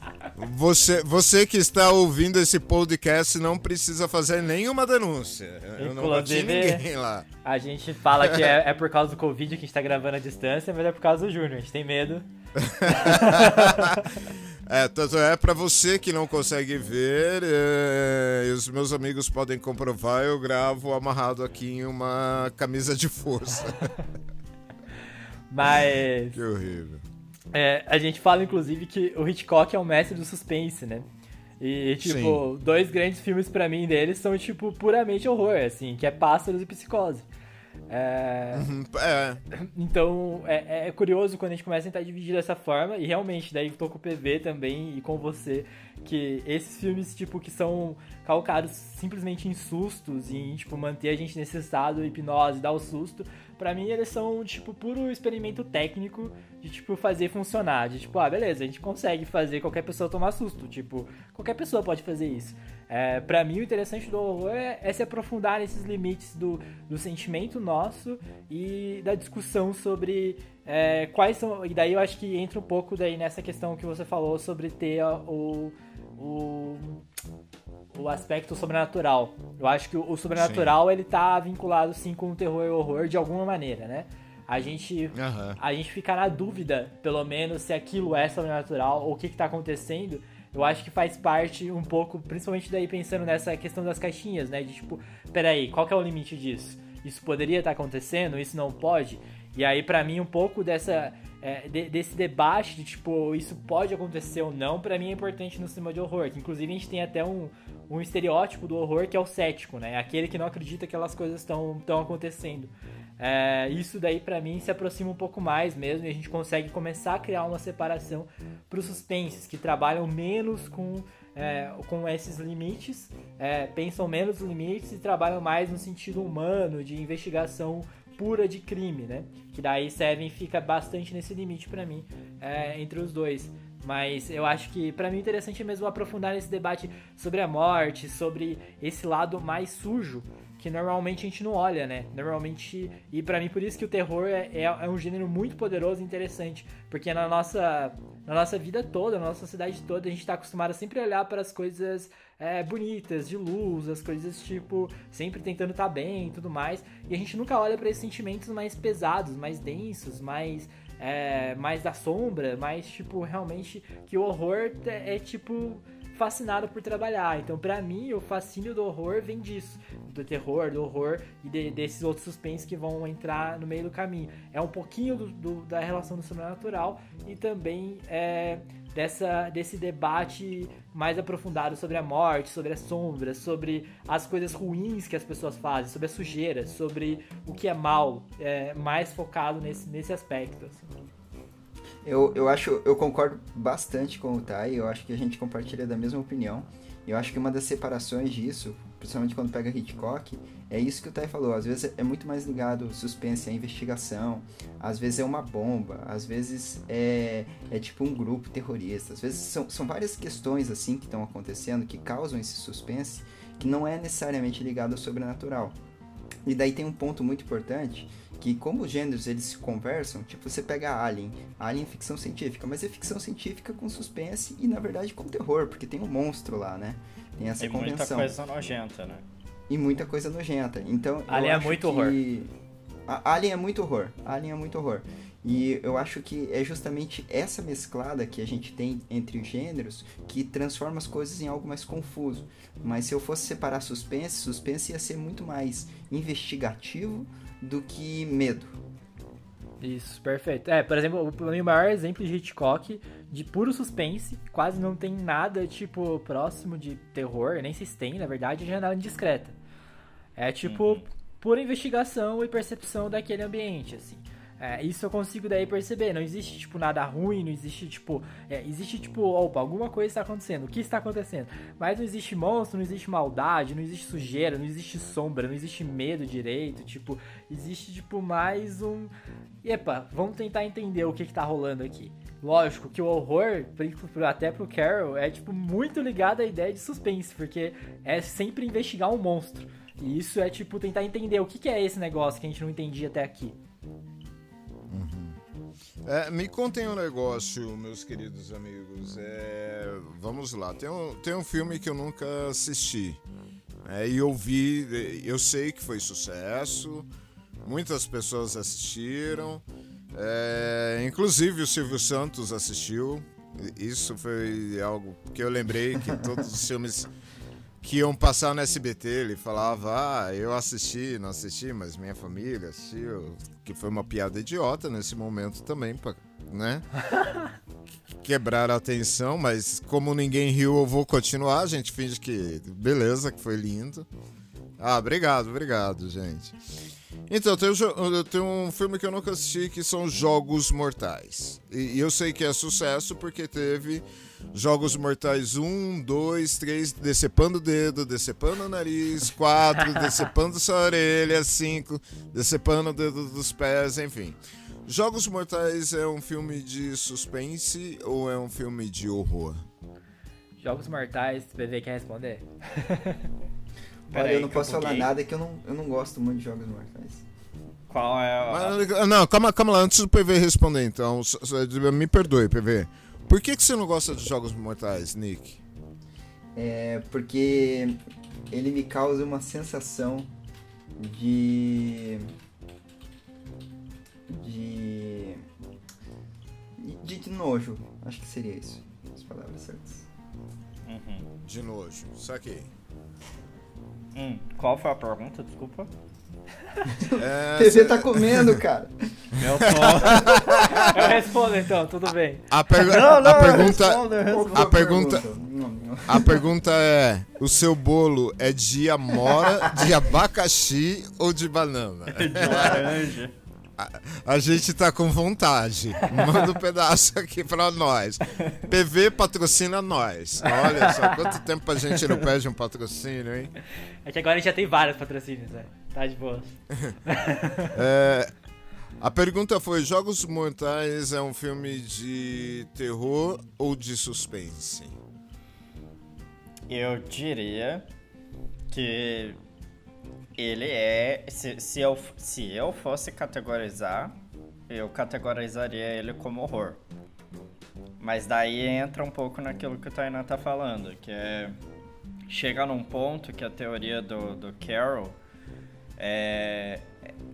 Você, você que está ouvindo esse podcast não precisa fazer nenhuma denúncia. Eu não bati Inclusive, ninguém lá. A gente fala que é, é por causa do Covid que a gente tá gravando à distância, mas é por causa do Júnior. A gente tem medo. É, tanto é pra você que não consegue ver, é, e os meus amigos podem comprovar, eu gravo amarrado aqui em uma camisa de força. Mas. que horrível. É, a gente fala, inclusive, que o Hitchcock é o mestre do suspense, né? E, tipo, dois grandes filmes pra mim deles são, tipo, puramente horror, assim, que é Pássaros e Psicose. É... Uhum, É, Então, é, é curioso quando a gente começa a tentar dividir dessa forma, e realmente, daí tô com o PV também e com você, que esses filmes, tipo, que são calcados simplesmente em sustos, e em, tipo, manter a gente nesse estado hipnose, dar o susto, pra mim eles são, tipo, puro experimento técnico de, tipo, fazer funcionar, de, tipo, ah, beleza, a gente consegue fazer qualquer pessoa tomar susto, tipo, qualquer pessoa pode fazer isso. É, para mim, o interessante do horror é, é se aprofundar nesses limites do, do sentimento nosso e da discussão sobre é, quais são. E daí eu acho que entra um pouco daí nessa questão que você falou sobre ter o, o, o aspecto sobrenatural. Eu acho que o, o sobrenatural ele tá vinculado sim com o terror e o horror de alguma maneira, né? A gente, Aham. a gente fica na dúvida, pelo menos, se aquilo é sobrenatural ou o que, que tá acontecendo. Eu acho que faz parte um pouco, principalmente daí pensando nessa questão das caixinhas, né? De tipo, peraí, qual que é o limite disso? Isso poderia estar acontecendo, isso não pode? E aí, pra mim, um pouco dessa, é, de- desse debate de tipo, isso pode acontecer ou não, pra mim é importante no cinema de horror. Que inclusive a gente tem até um, um estereótipo do horror que é o cético, né? Aquele que não acredita que aquelas coisas estão acontecendo. É, isso daí pra mim se aproxima um pouco mais mesmo e a gente consegue começar a criar uma separação para os suspenses que trabalham menos com, é, com esses limites, é, pensam menos nos limites e trabalham mais no sentido humano de investigação pura de crime, né? Que daí Seven fica bastante nesse limite pra mim é, entre os dois. Mas eu acho que pra mim interessante é mesmo aprofundar nesse debate sobre a morte, sobre esse lado mais sujo que normalmente a gente não olha, né? Normalmente. E pra mim, por isso que o terror é, é, é um gênero muito poderoso e interessante. Porque na nossa, na nossa vida toda, na nossa sociedade toda, a gente tá acostumado a sempre olhar para as coisas é, bonitas, de luz, as coisas tipo, sempre tentando estar bem e tudo mais. E a gente nunca olha para esses sentimentos mais pesados, mais densos, mais. É, mais da sombra, mais tipo, realmente que o horror é, é tipo fascinado por trabalhar. Então, pra mim, o fascínio do horror vem disso, do terror, do horror e de- desses outros suspensos que vão entrar no meio do caminho. É um pouquinho do- do- da relação do sobrenatural e também é, dessa, desse debate mais aprofundado sobre a morte, sobre as sombras, sobre as coisas ruins que as pessoas fazem, sobre a sujeira, sobre o que é mal, é, mais focado nesse, nesse aspecto. assim. Eu, eu acho, eu concordo bastante com o Tai, eu acho que a gente compartilha da mesma opinião. Eu acho que uma das separações disso, principalmente quando pega Hitchcock, é isso que o Tai falou. Às vezes é muito mais ligado suspense, à investigação, às vezes é uma bomba, às vezes é, é tipo um grupo terrorista, às vezes são, são várias questões assim que estão acontecendo que causam esse suspense que não é necessariamente ligado ao sobrenatural. E daí tem um ponto muito importante, que como os gêneros eles se conversam, tipo, você pega Alien, Alien é ficção científica, mas é ficção científica com suspense e na verdade com terror, porque tem um monstro lá, né? Tem essa Tem muita convenção. coisa nojenta, né? E muita coisa nojenta. Então, Alien é muito que... horror. A- Alien é muito horror. Alien é muito horror. E eu acho que é justamente essa mesclada que a gente tem entre os gêneros que transforma as coisas em algo mais confuso. Mas se eu fosse separar suspense, suspense ia ser muito mais investigativo do que medo. Isso, perfeito. É, por exemplo, o o maior exemplo de Hitchcock de puro suspense, quase não tem nada, tipo, próximo de terror, nem se tem, na verdade, é Janela Indiscreta. É, tipo, pura investigação e percepção daquele ambiente, assim. É, isso eu consigo daí perceber. Não existe, tipo, nada ruim, não existe, tipo. É, existe, tipo, opa, alguma coisa está acontecendo. O que está acontecendo? Mas não existe monstro, não existe maldade, não existe sujeira, não existe sombra, não existe medo direito. Tipo, existe, tipo, mais um. Epa, vamos tentar entender o que, que tá rolando aqui. Lógico que o horror, até pro Carol, é, tipo, muito ligado à ideia de suspense, porque é sempre investigar um monstro. E isso é, tipo, tentar entender o que, que é esse negócio que a gente não entendia até aqui. É, me contem um negócio, meus queridos amigos. É, vamos lá. Tem um, tem um filme que eu nunca assisti. É, e eu vi, eu sei que foi sucesso. Muitas pessoas assistiram. É, inclusive o Silvio Santos assistiu. Isso foi algo que eu lembrei que todos os filmes que iam passar no SBT, ele falava, ah, eu assisti, não assisti, mas minha família assistiu, que foi uma piada idiota nesse momento também, pra, né? Quebrar a atenção, mas como ninguém riu, eu vou continuar, a gente finge que beleza, que foi lindo. Ah, obrigado, obrigado, gente. Então, tem, tem um filme que eu nunca assisti que são Jogos Mortais. E, e eu sei que é sucesso porque teve Jogos Mortais 1, 2, 3, decepando o dedo, decepando o nariz, 4, decepando sua orelha, 5, decepando o dedo dos pés, enfim. Jogos Mortais é um filme de suspense ou é um filme de horror? Jogos Mortais, BV quer responder? Olha, eu não posso falar nada que eu não, eu não gosto muito de Jogos Mortais. Qual é a... Não, calma, calma lá, antes do PV responder então, me perdoe, PV. Por que, que você não gosta de Jogos Mortais, Nick? É porque ele me causa uma sensação de. de. de, de nojo. Acho que seria isso. As palavras certas. Uhum. De nojo, saquei. Hum, qual foi a pergunta? Desculpa. É, TV tá comendo, cara. Eu tô. eu respondo então, tudo bem. A, per... não, não, a pergunta. Respondo, respondo. A pergunta. A pergunta é: o seu bolo é de amora, de abacaxi ou de banana? De laranja. A, a, gente tá com vontade. Manda um pedaço aqui pra nós. PV patrocina nós. Olha só, quanto tempo a gente não pede um patrocínio, hein? É que agora a gente já tem vários patrocínios, né? Tá de boa. é, a pergunta foi: Jogos Mortais é um filme de terror ou de suspense? Eu diria que ele é. Se, se, eu, se eu fosse categorizar, eu categorizaria ele como horror. Mas daí entra um pouco naquilo que o Tainá tá falando, que é. Chega num ponto que a teoria do, do Carol é,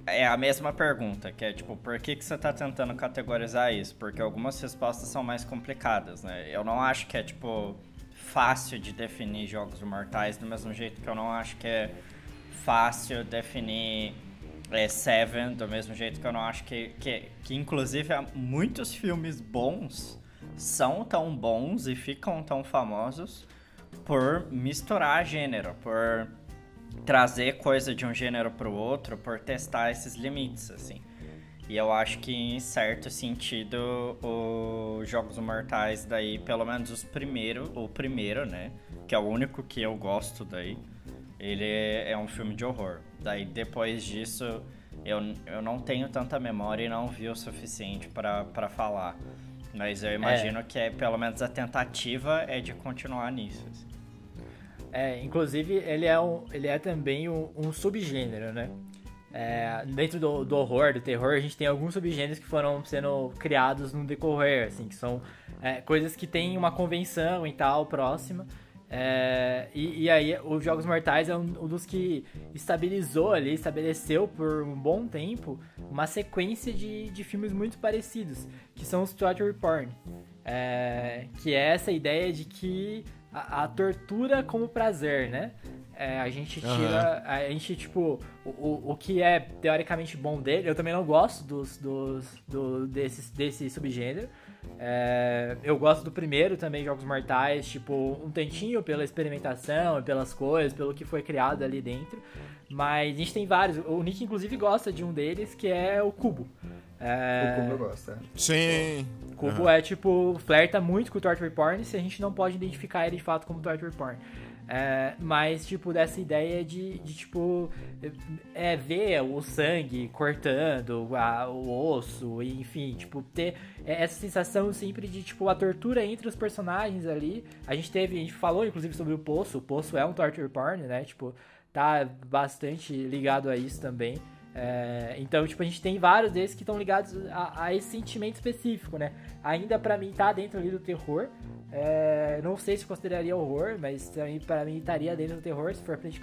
é a mesma pergunta, que é tipo, por que, que você tá tentando categorizar isso? Porque algumas respostas são mais complicadas, né? Eu não acho que é, tipo, fácil de definir jogos mortais, do mesmo jeito que eu não acho que é fácil definir é, Seven, do mesmo jeito que eu não acho que, que, que inclusive, muitos filmes bons são tão bons e ficam tão famosos por misturar gênero, por trazer coisa de um gênero para o outro, por testar esses limites, assim. E eu acho que, em certo sentido, os Jogos Mortais daí, pelo menos os primeiro, o primeiro, né? Que é o único que eu gosto daí ele é um filme de horror. Daí depois disso eu, eu não tenho tanta memória e não vi o suficiente para falar. Mas eu imagino é. que é, pelo menos a tentativa é de continuar nisso. Assim. É, inclusive ele é, um, ele é também um, um subgênero, né? É, dentro do, do, horror, do terror, a gente tem alguns subgêneros que foram sendo criados no decorrer, assim, que são é, coisas que têm uma convenção e tal próxima, é, e, e, aí, os Jogos Mortais é um, um, dos que estabilizou ali, estabeleceu por um bom tempo uma sequência de, de filmes muito parecidos, que são os Torture Porn. É, que é essa ideia de que a, a tortura como prazer, né? é, a gente tira. A gente, tipo, o, o que é teoricamente bom dele, eu também não gosto dos, dos, do, desse, desse subgênero. É, eu gosto do primeiro também, Jogos Mortais, tipo, um tantinho pela experimentação, pelas coisas, pelo que foi criado ali dentro. Mas a gente tem vários. O Nick, inclusive, gosta de um deles, que é o Cubo. É... O Cubo eu gosto, é. Sim. O Cubo uhum. é, tipo, flerta muito com o Torture Porn, se a gente não pode identificar ele de fato como Torture Porn. É, mas, tipo, dessa ideia de, de, tipo, é, ver o sangue cortando a, o osso, enfim, tipo, ter essa sensação sempre de, tipo, a tortura entre os personagens ali. A gente teve, a gente falou, inclusive, sobre o Poço. O Poço é um torture porn, né? Tipo, tá bastante ligado a isso também. É, então, tipo, a gente tem vários desses que estão ligados a, a, esse sentimento específico, né? Ainda para mim tá dentro ali do terror. É, não sei se consideraria horror, mas também para mim estaria dentro do terror, se for pra gente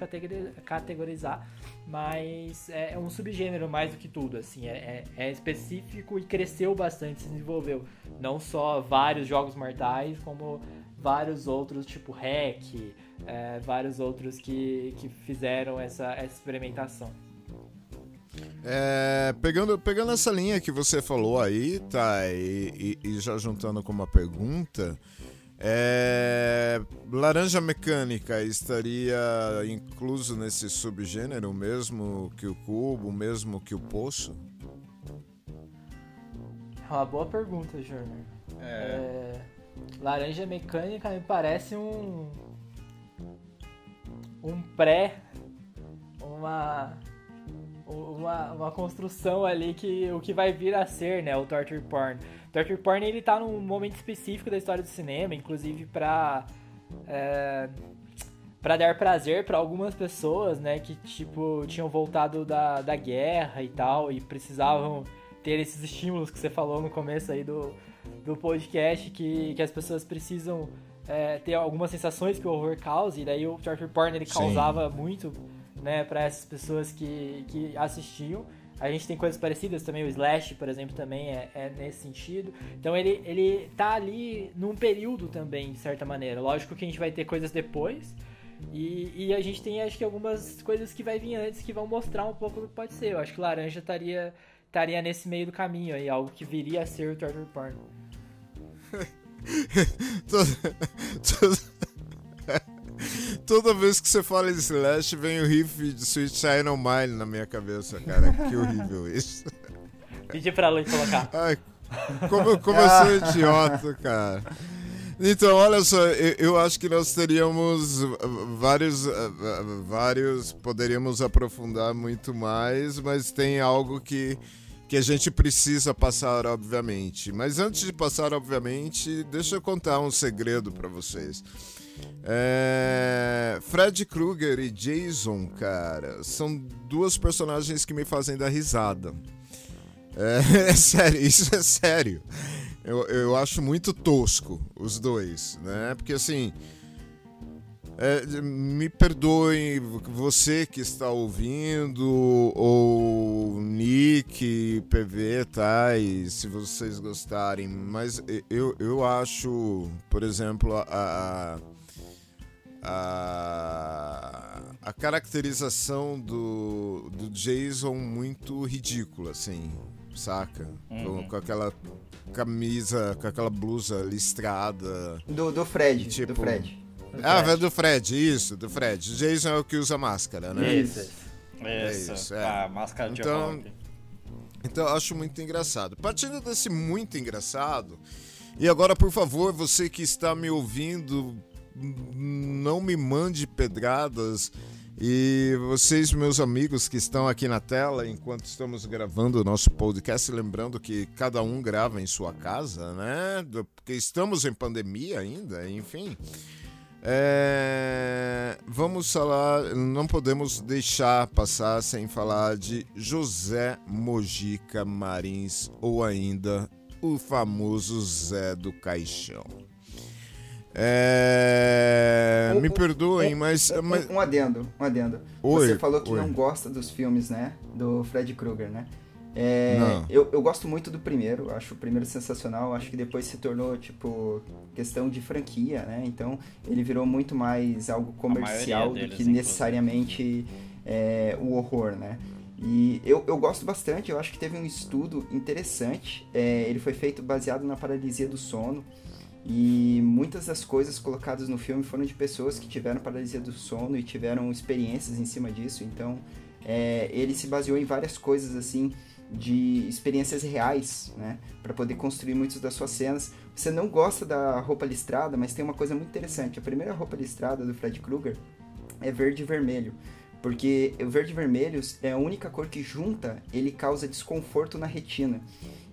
categorizar. Mas é, é um subgênero mais do que tudo, assim. É, é, é, específico e cresceu bastante, se desenvolveu. Não só vários jogos mortais, como vários outros, tipo Hack, é, vários outros que, que fizeram essa, essa experimentação. É, pegando, pegando essa linha que você falou aí, tá, e, e, e já juntando com uma pergunta, é, laranja mecânica estaria incluso nesse subgênero, mesmo que o cubo, mesmo que o poço? É uma boa pergunta, Júnior. É... É, laranja mecânica me parece um um pré uma uma, uma construção ali que o que vai vir a ser, né, o torture porn. O torture porn ele tá num momento específico da história do cinema, inclusive para é, para dar prazer para algumas pessoas, né, que tipo tinham voltado da, da guerra e tal e precisavam ter esses estímulos que você falou no começo aí do, do podcast que, que as pessoas precisam é, ter algumas sensações que o horror causa e daí o torture porn ele causava Sim. muito né, para essas pessoas que, que assistiam. A gente tem coisas parecidas também, o Slash, por exemplo, também é, é, nesse sentido. Então ele, ele tá ali num período também, de certa maneira. Lógico que a gente vai ter coisas depois. E, e a gente tem, acho que, algumas coisas que vai vir antes que vão mostrar um pouco do que pode ser. Eu acho que Laranja estaria, estaria nesse meio do caminho aí, algo que viria a ser o Torture Porn. Toda vez que você fala em Slash, vem o riff de Sweet Child Mine na minha cabeça, cara. Que horrível isso. Pedi pra Luiz colocar. Ai, como, como eu sou idiota, cara. Então, olha só, eu, eu, acho que nós teríamos vários, vários, poderíamos aprofundar muito mais, mas tem algo que, que a gente precisa passar, obviamente. Mas antes de passar, obviamente, deixa eu contar um segredo para vocês. É... Fred Krueger e Jason, cara, são duas personagens que me fazem dar risada. É, é sério, isso é sério. Eu, eu acho muito tosco os dois, né? Porque assim. É, me perdoem você que está ouvindo, ou Nick, PV? E se vocês gostarem, mas eu, eu acho, por exemplo, a, a a, a caracterização do, do Jason muito ridícula, assim, saca? Uhum. Com, com, aquela camisa, com aquela blusa listrada. Do, do Fred, tipo... do Fred. Do ah, Fred. do Fred, isso, do Fred. Jason é o que usa máscara, né? Isso. É isso, é. a máscara de então, rock. Então eu acho muito engraçado. Partindo desse muito engraçado, e agora, por favor, você que está me ouvindo não me mande pedradas. E vocês, meus amigos que estão aqui na tela enquanto estamos gravando o nosso podcast, lembrando que cada um grava em sua casa, né? Porque estamos em pandemia ainda, enfim. É... Vamos falar, não podemos deixar passar sem falar de José Mojica Marins, ou ainda o famoso Zé do Caixão. É... Um, Me perdoem, um, mas, um, mas, Um adendo, um adendo. Oi, Você falou que oi. não gosta dos filmes, né? Do Fred Krueger, né? É, eu, eu gosto muito do primeiro, acho o primeiro sensacional, acho que depois se tornou, tipo, questão de franquia, né? Então, ele virou muito mais algo comercial do que necessariamente é, o horror, né? E eu, eu gosto bastante, eu acho que teve um estudo interessante, é, ele foi feito baseado na paralisia do sono, e muitas das coisas colocadas no filme foram de pessoas que tiveram paralisia do sono e tiveram experiências em cima disso, então é, ele se baseou em várias coisas assim de experiências reais, né, para poder construir muitas das suas cenas. Você não gosta da roupa listrada, mas tem uma coisa muito interessante. A primeira roupa listrada do Fred Krueger é verde e vermelho, porque o verde e vermelho é a única cor que junta, ele causa desconforto na retina.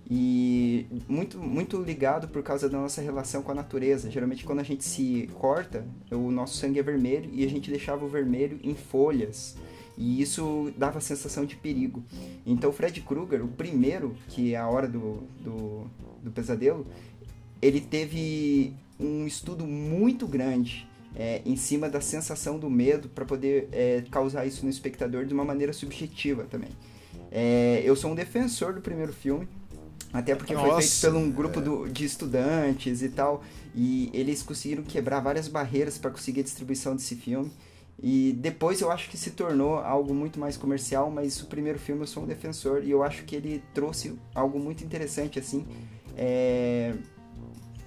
E muito, muito ligado por causa da nossa relação com a natureza. Geralmente, quando a gente se corta, o nosso sangue é vermelho e a gente deixava o vermelho em folhas e isso dava a sensação de perigo. Então, Fred Krueger, o primeiro, que é a hora do, do, do pesadelo, ele teve um estudo muito grande é, em cima da sensação do medo para poder é, causar isso no espectador de uma maneira subjetiva também. É, eu sou um defensor do primeiro filme, até porque Nossa, foi feito por um grupo do, de estudantes e tal, e eles conseguiram quebrar várias barreiras para conseguir a distribuição desse filme. E depois eu acho que se tornou algo muito mais comercial, mas o primeiro filme eu sou um defensor e eu acho que ele trouxe algo muito interessante, assim, é,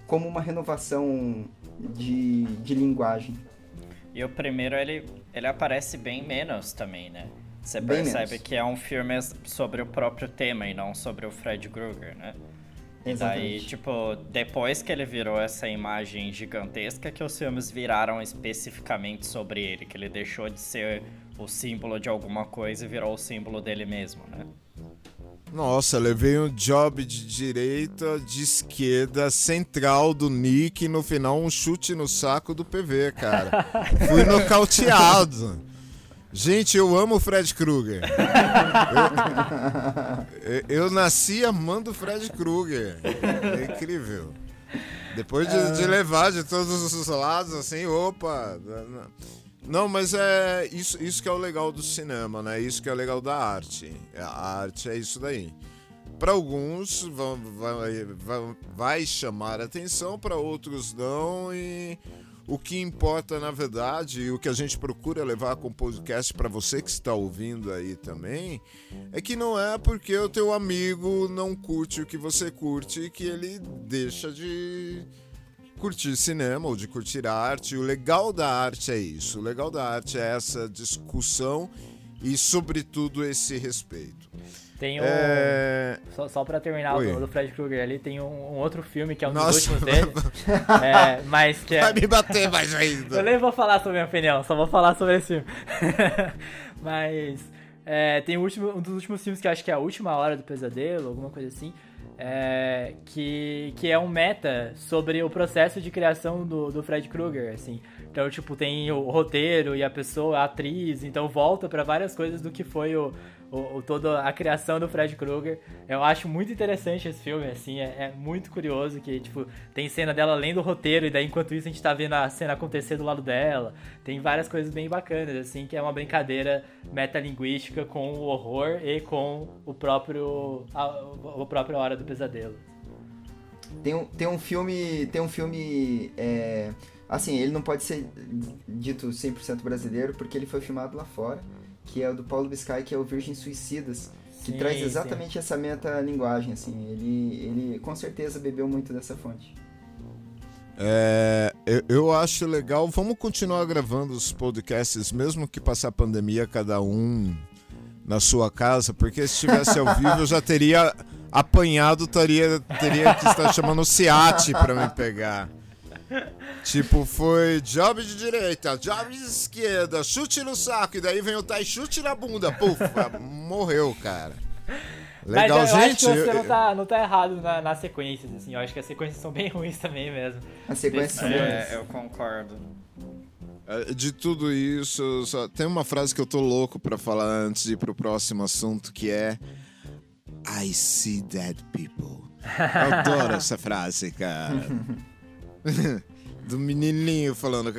como uma renovação de, de linguagem. E o primeiro ele, ele aparece bem menos também, né? Você percebe que é um filme sobre o próprio tema e não sobre o Fred Krueger, né? E daí, tipo, depois que ele virou essa imagem gigantesca, que os filmes viraram especificamente sobre ele, que ele deixou de ser o símbolo de alguma coisa e virou o símbolo dele mesmo, né? Nossa, levei um job de direita, de esquerda, central do Nick e no final um chute no saco do PV, cara. Fui nocauteado. Gente, eu amo o Fred Krueger. Eu, eu, nasci amando o Fred Krueger. É incrível. Depois de, de, levar de todos os lados, assim, opa. Não, mas é isso, isso que é o legal do cinema, né? Isso que é o legal da arte. A arte é isso daí. Para alguns vai, vai, vai chamar atenção, para outros não. E o que importa, na verdade, e o que a gente procura levar com o podcast para você que está ouvindo aí também, é que não é porque o teu amigo não curte o que você curte que ele deixa de curtir cinema ou de curtir arte. O legal da arte é isso. O legal da arte é essa discussão e, sobretudo, esse respeito. Tem um. É... Só, só pra terminar o do Fred Krueger ali, tem um, um, outro filme que é um Nossa, dos últimos dele. é, mas que é... Vai me bater mais ainda. Eu nem vou falar sobre a minha opinião, só vou falar sobre esse filme. mas. É, tem um, último, um dos últimos filmes que eu acho que é a última hora do pesadelo, alguma coisa assim. É, que, que é um meta sobre o processo de criação do, do Fred Krueger, assim. Então, tipo, tem o roteiro e a pessoa, a atriz, então volta para várias coisas do que foi o, o, o, toda a criação do Fred Krueger. Eu acho muito interessante esse filme, assim, é, é, muito curioso que, tipo, tem cena dela lendo o roteiro e daí enquanto isso a gente tá vendo a cena acontecer do lado dela. Tem várias coisas bem bacanas, assim, que é uma brincadeira metalinguística com o horror e com o próprio a, o próprio Hora do Pesadelo. Tem um, tem um filme, tem um filme, é, assim, ele não pode ser dito 100% brasileiro porque ele foi filmado lá fora que é o do Paulo Biscay, que é o Virgem Suicidas, que sim, traz exatamente sim. essa metalinguagem, assim. Ele, ele com certeza bebeu muito dessa fonte. É, eu, eu, acho legal. Vamos continuar gravando os podcasts, mesmo que passar a pandemia, cada um na sua casa, porque se estivesse ao vivo eu já teria apanhado, teria, teria que estar chamando o SEAT para me pegar. Tipo, foi job de direita, job de esquerda, chute no saco, e daí vem o Tai chute na bunda, puf, morreu, cara. Legal, Mas eu, gente. acho que você não tá, não tá errado na, nas sequências, assim. Eu acho que as sequências são bem ruins também mesmo. As sequências são é, eu concordo. É, de tudo isso, só tem uma frase que eu tô louco para falar antes de ir pro próximo assunto, que é I see dead people. Eu adoro essa frase, cara. do menininho falando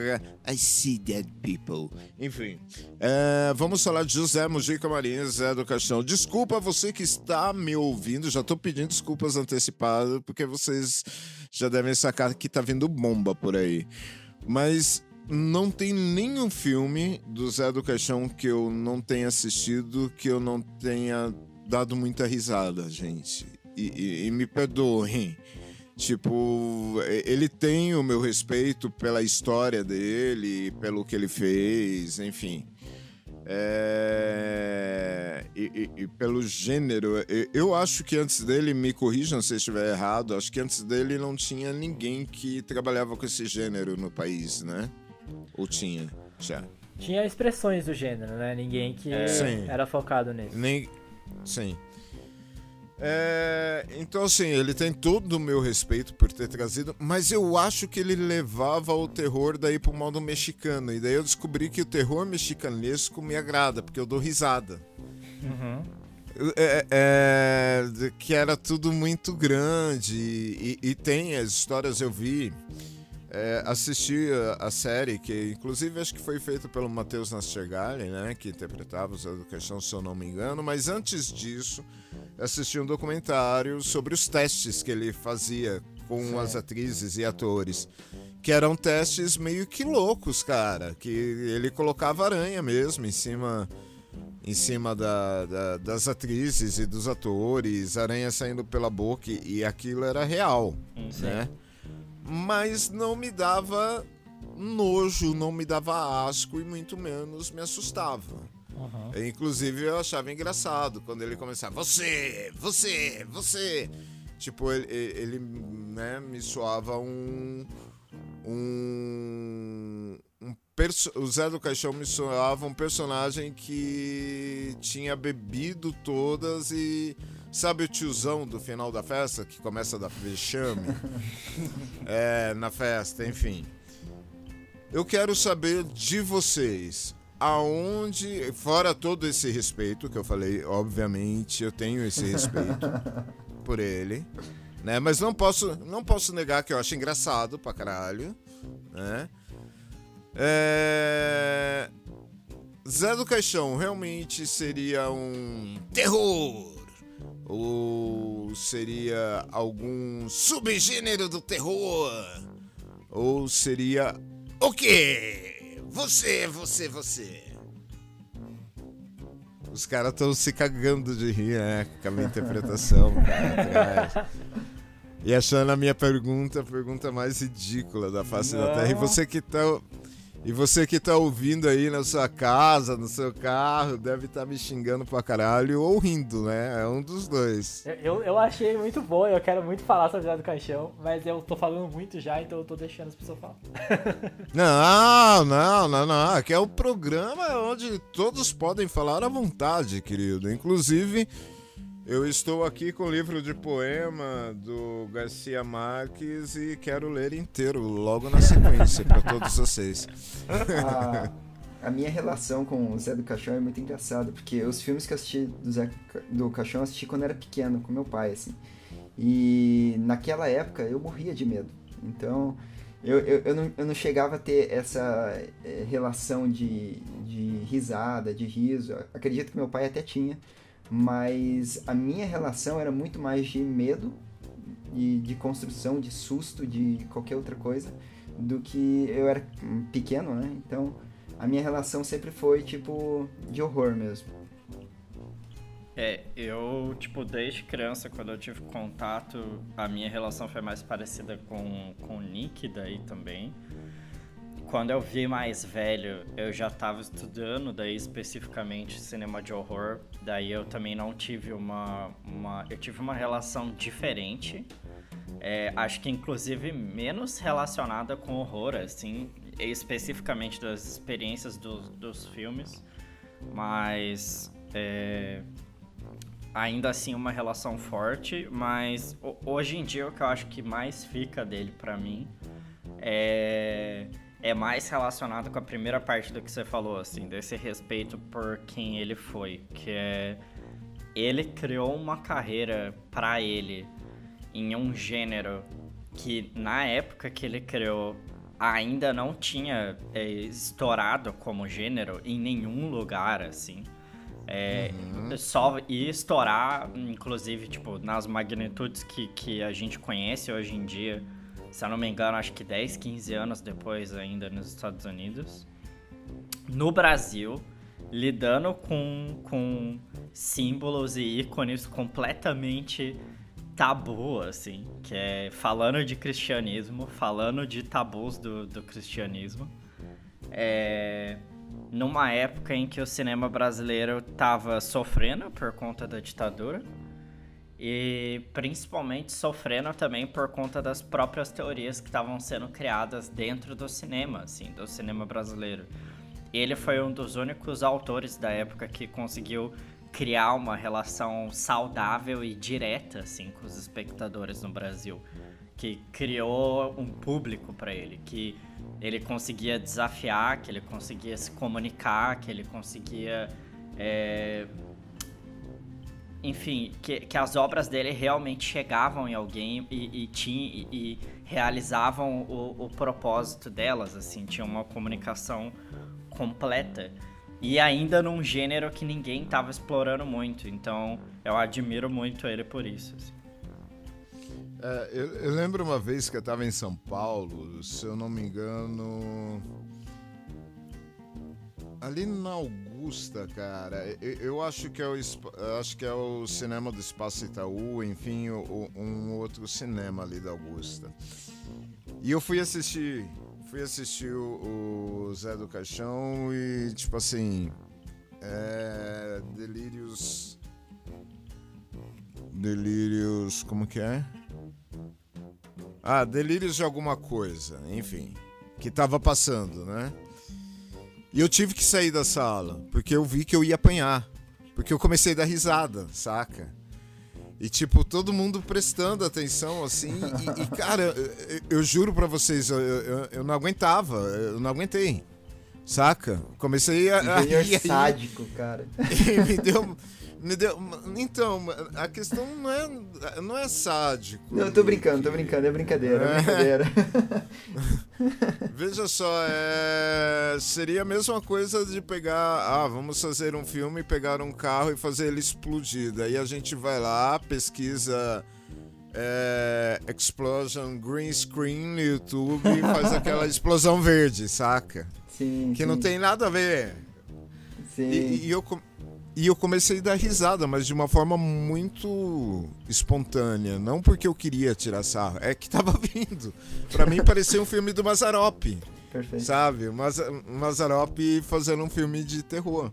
I see dead people. Enfim, é, vamos falar de José Mujica Marins, Zé do Caixão. Desculpa você que está me ouvindo, já estou pedindo desculpas antecipadas, porque vocês já devem sacar que tá vindo bomba por aí. Mas não tem nenhum filme do Zé do Caixão que eu não tenha assistido que eu não tenha dado muita risada, gente. E, e, e me perdoem Tipo, ele tem o meu respeito pela história dele, pelo que ele fez, enfim. É... E, e, e, pelo gênero, eu acho que antes dele, me corrijam se eu estiver errado, acho que antes dele não tinha ninguém que trabalhava com esse gênero no país, né? Ou tinha? Já. Tinha expressões do gênero, né? Ninguém que é. era focado nisso. Nem... Sim. É, então, assim, ele tem todo o meu respeito por ter trazido, mas eu acho que ele levava o terror daí pro modo mexicano. E daí eu descobri que o terror mexicanesco me agrada, porque eu dou risada. Uhum. É, é, que era tudo muito grande. E, e, tem as histórias, eu vi. É, assisti a, a, série, que inclusive acho que foi feita pelo Matheus Nastergalli, né? Que interpretava o Zé do Caixão, se eu não me engano. Mas antes disso assisti um documentário sobre os testes que ele fazia com as atrizes e atores. Que eram testes meio que loucos, cara. Que ele colocava aranha mesmo em cima em cima da, da, das atrizes e dos atores, aranha saindo pela boca, e aquilo era real, Sim. né? Mas não me dava nojo, não me dava asco e muito menos me assustava. Uhum. Inclusive eu achava engraçado quando ele começava, você, você, você. Tipo, ele, ele né, me soava um. Um. um o Zé do Caixão me soava um personagem que tinha bebido todas e. Sabe o tiozão do final da festa que começa a dar vexame? é, na festa, enfim. Eu quero saber de vocês aonde, fora todo esse respeito que eu falei, obviamente eu tenho esse respeito por ele, né? Mas não posso, não posso negar que eu acho engraçado pra caralho, né? É... Zé do Caixão realmente seria um terror? Ou seria algum subgênero do terror? Ou seria o quê? Você, você, você. Os caras estão se cagando de rir, né? Com a minha interpretação, cara. E achando a minha pergunta a pergunta mais ridícula da face Não. da Terra. E você que tá e você que tá ouvindo aí na sua casa, no seu carro, deve estar tá me xingando pra caralho ou rindo, né? É um dos dois. Eu, eu achei muito bom, eu quero muito falar sobre o do Caixão, mas eu tô falando muito já, então eu tô deixando as pessoas falar. não, não, não, não. Aqui é o programa onde todos podem falar à vontade, querido. Inclusive. Eu estou aqui com o livro de poema do Garcia Marques e quero ler inteiro logo na sequência para todos vocês. A, a, minha relação com o Zé do Caixão é muito engraçada, porque os filmes que eu assisti do Zé do Caixão eu assisti quando era pequeno, com meu pai, assim. E naquela época eu morria de medo. Então eu, eu, eu, não, eu não chegava a ter essa é, relação de, de risada, de riso. Acredito que meu pai até tinha mas a minha relação era muito mais de medo e de construção, de susto, de qualquer outra coisa, do que eu era pequeno, né? Então a minha relação sempre foi tipo de horror mesmo. É, eu, tipo, desde criança, quando eu tive contato, a minha relação foi mais parecida com, com o Nick daí também quando eu vi mais velho, eu já estava estudando daí especificamente cinema de horror. Daí eu também não tive uma, uma eu tive uma relação diferente. É, acho que inclusive menos relacionada com horror, assim, especificamente das experiências do, dos filmes, mas é, ainda assim uma relação forte. Mas hoje em dia o que eu acho que mais fica dele para mim é é mais relacionado com a primeira parte do que você falou, assim, desse respeito por quem ele foi, que é ele criou uma carreira para ele em um gênero que na época que ele criou ainda não tinha é, estourado como gênero em nenhum lugar, assim. É, uhum. Só ia estourar, inclusive, tipo, nas magnitudes que, que a gente conhece hoje em dia. Se eu não me engano, acho que 10, 15 anos depois ainda nos Estados Unidos. No Brasil, lidando com, com símbolos e ícones completamente tabu, assim, que é falando de cristianismo, falando de tabus do, do cristianismo. É, numa época em que o cinema brasileiro estava sofrendo por conta da ditadura e principalmente sofrendo também por conta das próprias teorias que estavam sendo criadas dentro do cinema, assim, do cinema brasileiro. Ele foi um dos únicos autores da época que conseguiu criar uma relação saudável e direta assim com os espectadores no Brasil, que criou um público para ele, que ele conseguia desafiar, que ele conseguia se comunicar, que ele conseguia é... enfim, que, que as obras dele realmente chegavam em alguém e, e, tinha, e, e realizavam o, o propósito delas, assim, tinha uma comunicação completa. E ainda num gênero que ninguém tava explorando muito. Então eu admiro muito ele por isso. Assim. É, eu, eu, lembro uma vez que eu tava em São Paulo, se eu não me engano. Ali na Augusta, cara, eu, eu acho que é o acho que é o cinema do Espaço Itaú, enfim, o, um outro cinema ali da Augusta. E eu fui assistir fui assistir o, o Zé do Caixão e, tipo assim. É. Delírios. Delírios. Como que é? Ah, Delírios de alguma coisa, enfim. Que tava passando, né? E eu tive que sair da sala, porque eu vi que eu ia apanhar. Porque eu comecei a dar risada, saca? E, tipo, todo mundo prestando atenção, assim. E, e cara, eu, eu, juro pra vocês, eu, eu, eu, não aguentava, eu não aguentei. Saca? Comecei a. a rir, sádico, cara. E me deu. Me deu... Então, a questão não é, não é sádico. Não, eu tô brincando, tô brincando, é brincadeira, é, brincadeira. Veja só, é... seria a mesma coisa de pegar, ah, vamos fazer um filme, pegar um carro e fazer ele explodir. Daí a gente vai lá, pesquisa é... Explosion Green Screen no YouTube e faz aquela explosão verde, saca? Sim. Que sim. não tem nada a ver. Sim. E, e eu e eu comecei a dar risada, mas de uma forma muito espontânea. Não porque eu queria tirar sarro, é que tava vindo. Para mim parecia um filme do Mazarop. Perfeito. Sabe? O Mazarop fazendo um filme de terror.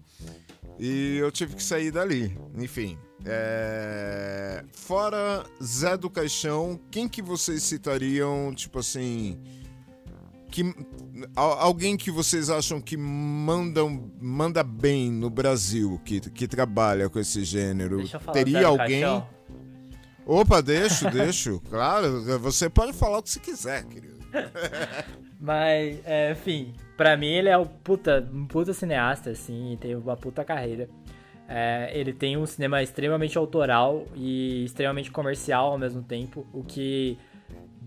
E eu tive que sair dali. Enfim. É... Fora Zé do Caixão, quem que vocês citariam, tipo assim que alguém que vocês acham que mandam, manda bem no Brasil, que, que trabalha com esse gênero? Teria alguém? Caixão. Opa, deixo, deixo. Claro, você pode falar o que você quiser, querido. Mas, é, enfim, pra mim ele é um puta, um puta cineasta, assim, tem uma puta carreira. É, ele tem um cinema extremamente autoral e extremamente comercial ao mesmo tempo, o que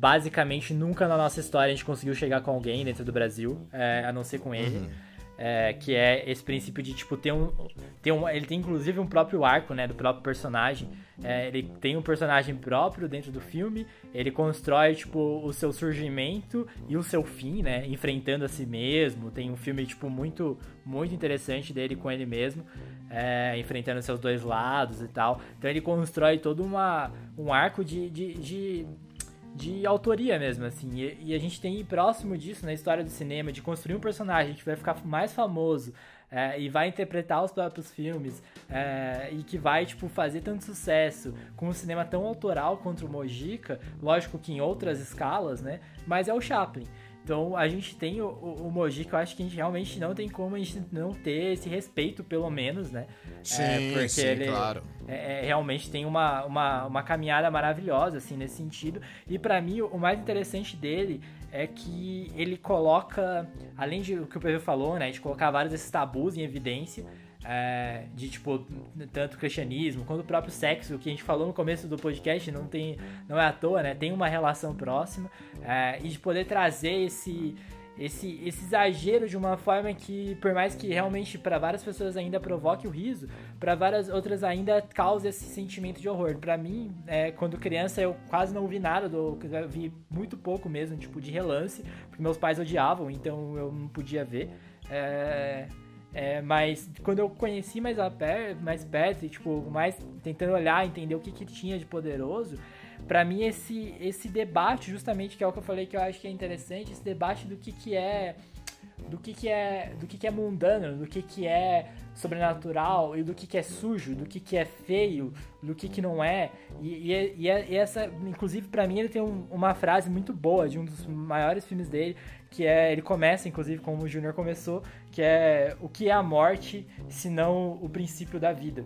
basicamente nunca na nossa história a gente conseguiu chegar com alguém dentro do Brasil, é, a não ser com ele. Uhum. É, que é esse princípio de, tipo, ter um, ter um. Ele tem inclusive um próprio arco, né? Do próprio personagem. É, ele tem um personagem próprio dentro do filme. Ele constrói, tipo, o seu surgimento e o seu fim, né? Enfrentando a si mesmo. Tem um filme, tipo, muito, muito interessante dele com ele mesmo. É, enfrentando seus dois lados e tal. Então ele constrói todo uma, um arco de, de, de de autoria mesmo, assim. E, e, a gente tem próximo disso na história do cinema, de construir um personagem que vai ficar mais famoso é, e vai interpretar os próprios filmes é, e que vai, tipo, fazer tanto sucesso com um cinema tão autoral quanto o Mojica, lógico que em outras escalas, né? Mas é o Chaplin. Então a gente tem o, o, o Moji que eu acho que a gente realmente não tem como a gente não ter esse respeito, pelo menos, né? Sim, é, porque sim, ele claro. É, é, realmente tem uma, uma, uma caminhada maravilhosa, assim, nesse sentido. E para mim, o mais interessante dele é que ele coloca, além de o que o Pedro falou, né? De colocar vários desses tabus em evidência, é, de tipo tanto cristianismo quanto o próprio sexo que a gente falou no começo do podcast não tem não é à toa né tem uma relação próxima é, e de poder trazer esse esse, esse exagero de uma forma que, por mais que realmente para várias pessoas ainda provoque o riso, para várias outras ainda cause esse sentimento de horror. Para mim, é, quando criança, eu quase não vi nada, do, eu vi muito pouco mesmo, tipo de relance, porque meus pais odiavam, então eu não podia ver. É, é, mas quando eu conheci mais, a per, mais perto, e, tipo, mais tentando olhar, entender o que, que tinha de poderoso, para mim esse esse debate justamente que é o que eu falei que eu acho que é interessante esse debate do que que é do que que é do que que é mundano do que que é sobrenatural e do que que é sujo do que que é feio do que que não é. E, e, e é, essa inclusive para mim ele tem um, uma frase muito boa de um dos maiores filmes dele que é ele começa inclusive como o Júnior começou que é o que é a morte se não o princípio da vida?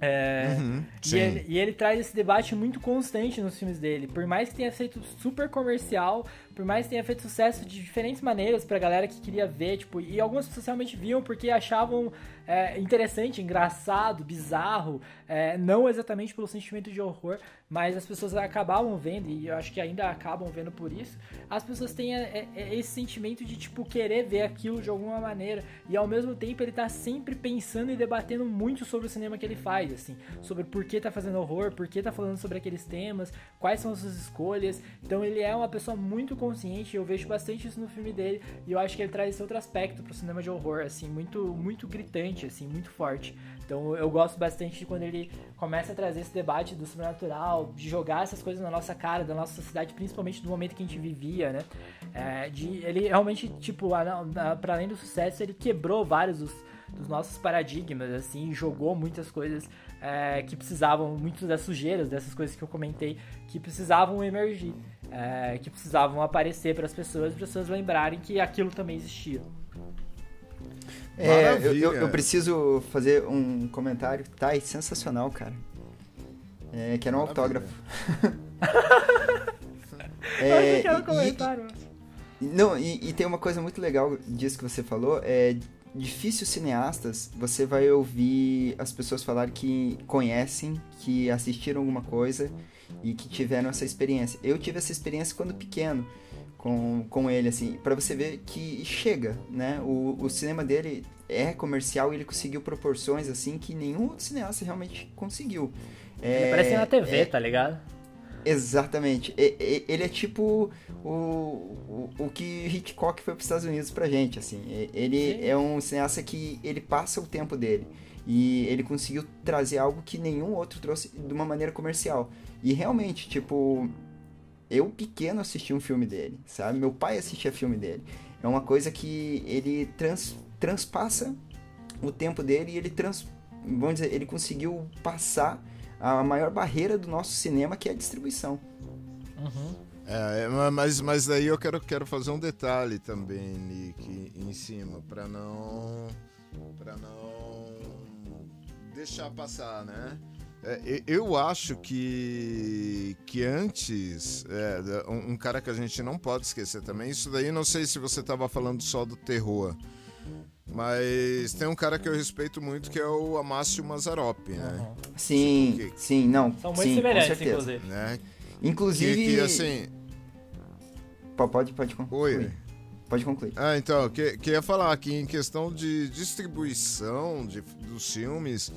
É, uhum, e, ele, e, ele, traz esse debate muito constante nos filmes dele. Por mais que tenha feito super comercial, por mais que tenha feito sucesso de diferentes maneiras pra galera que queria ver, tipo, e algumas pessoas realmente viam porque achavam é, interessante, engraçado, bizarro, é, não exatamente pelo sentimento de horror, mas as pessoas acabavam vendo, e eu acho que ainda acabam vendo por isso, as pessoas têm é, é, esse sentimento de, tipo, querer ver aquilo de alguma maneira, e ao mesmo tempo ele tá sempre pensando e debatendo muito sobre o cinema que ele faz, assim, sobre por que tá fazendo horror, por que tá falando sobre aqueles temas, quais são as suas escolhas, então ele é uma pessoa muito consciente, eu vejo bastante isso no filme dele, e eu acho que ele traz esse outro aspecto pro cinema de horror, assim, muito, muito gritante, assim, muito forte. Então eu gosto bastante de quando ele começa a trazer esse debate do sobrenatural, de jogar essas coisas na nossa cara, da nossa sociedade, principalmente do momento que a gente vivia, né? É, de, ele realmente, tipo, para além do sucesso, ele quebrou vários dos, dos nossos paradigmas, assim, jogou muitas coisas é, que precisavam, muitas das sujeiras, dessas coisas que eu comentei, que precisavam emergir, é, que precisavam aparecer para as pessoas, para as pessoas lembrarem que aquilo também existia. É, eu, eu, eu, preciso fazer um comentário. Tá, é sensacional, cara. É, que era um Maravilha. autógrafo. é, eu um comentário. E, não, e, e, tem uma coisa muito legal disso que você falou. É difícil cineastas, você vai ouvir as pessoas falar que conhecem, que assistiram alguma coisa e que tiveram essa experiência. Eu tive essa experiência quando pequeno com, com ele, assim, para você ver que chega, né? O, o cinema dele é comercial e ele conseguiu proporções, assim, que nenhum outro cineasta realmente conseguiu. É, ele parece na TV, é, tá ligado? Exatamente. Ele é tipo o, o, o que Hitchcock foi para os Estados Unidos pra gente, assim. Ele Sim. é um cineasta que ele passa o tempo dele. E ele conseguiu trazer algo que nenhum outro trouxe de uma maneira comercial. E realmente, tipo, eu pequeno assisti um filme dele, sabe? Meu pai assistia filme dele. É uma coisa que ele trans, transpassa o tempo dele e ele trans, vamos dizer, ele conseguiu passar a maior barreira do nosso cinema, que é a distribuição. Uhum. É, mas, mas daí eu quero, quero fazer um detalhe também, Nick, em cima, para não para não deixar passar, né? É, eu acho que, que antes, é, um, um, cara que a gente não pode esquecer também, isso daí não sei se você estava falando só do terror, mas tem um cara que eu respeito muito que é o Amácio Mazzaropi, né? Sim, que, sim, não. São muito sim, semelhantes, inclusive. Né? Inclusive. Que, que, assim. Pode, pode concluir. Oi. Pode concluir. Ah, então, que, queria falar que em questão de distribuição de, dos filmes,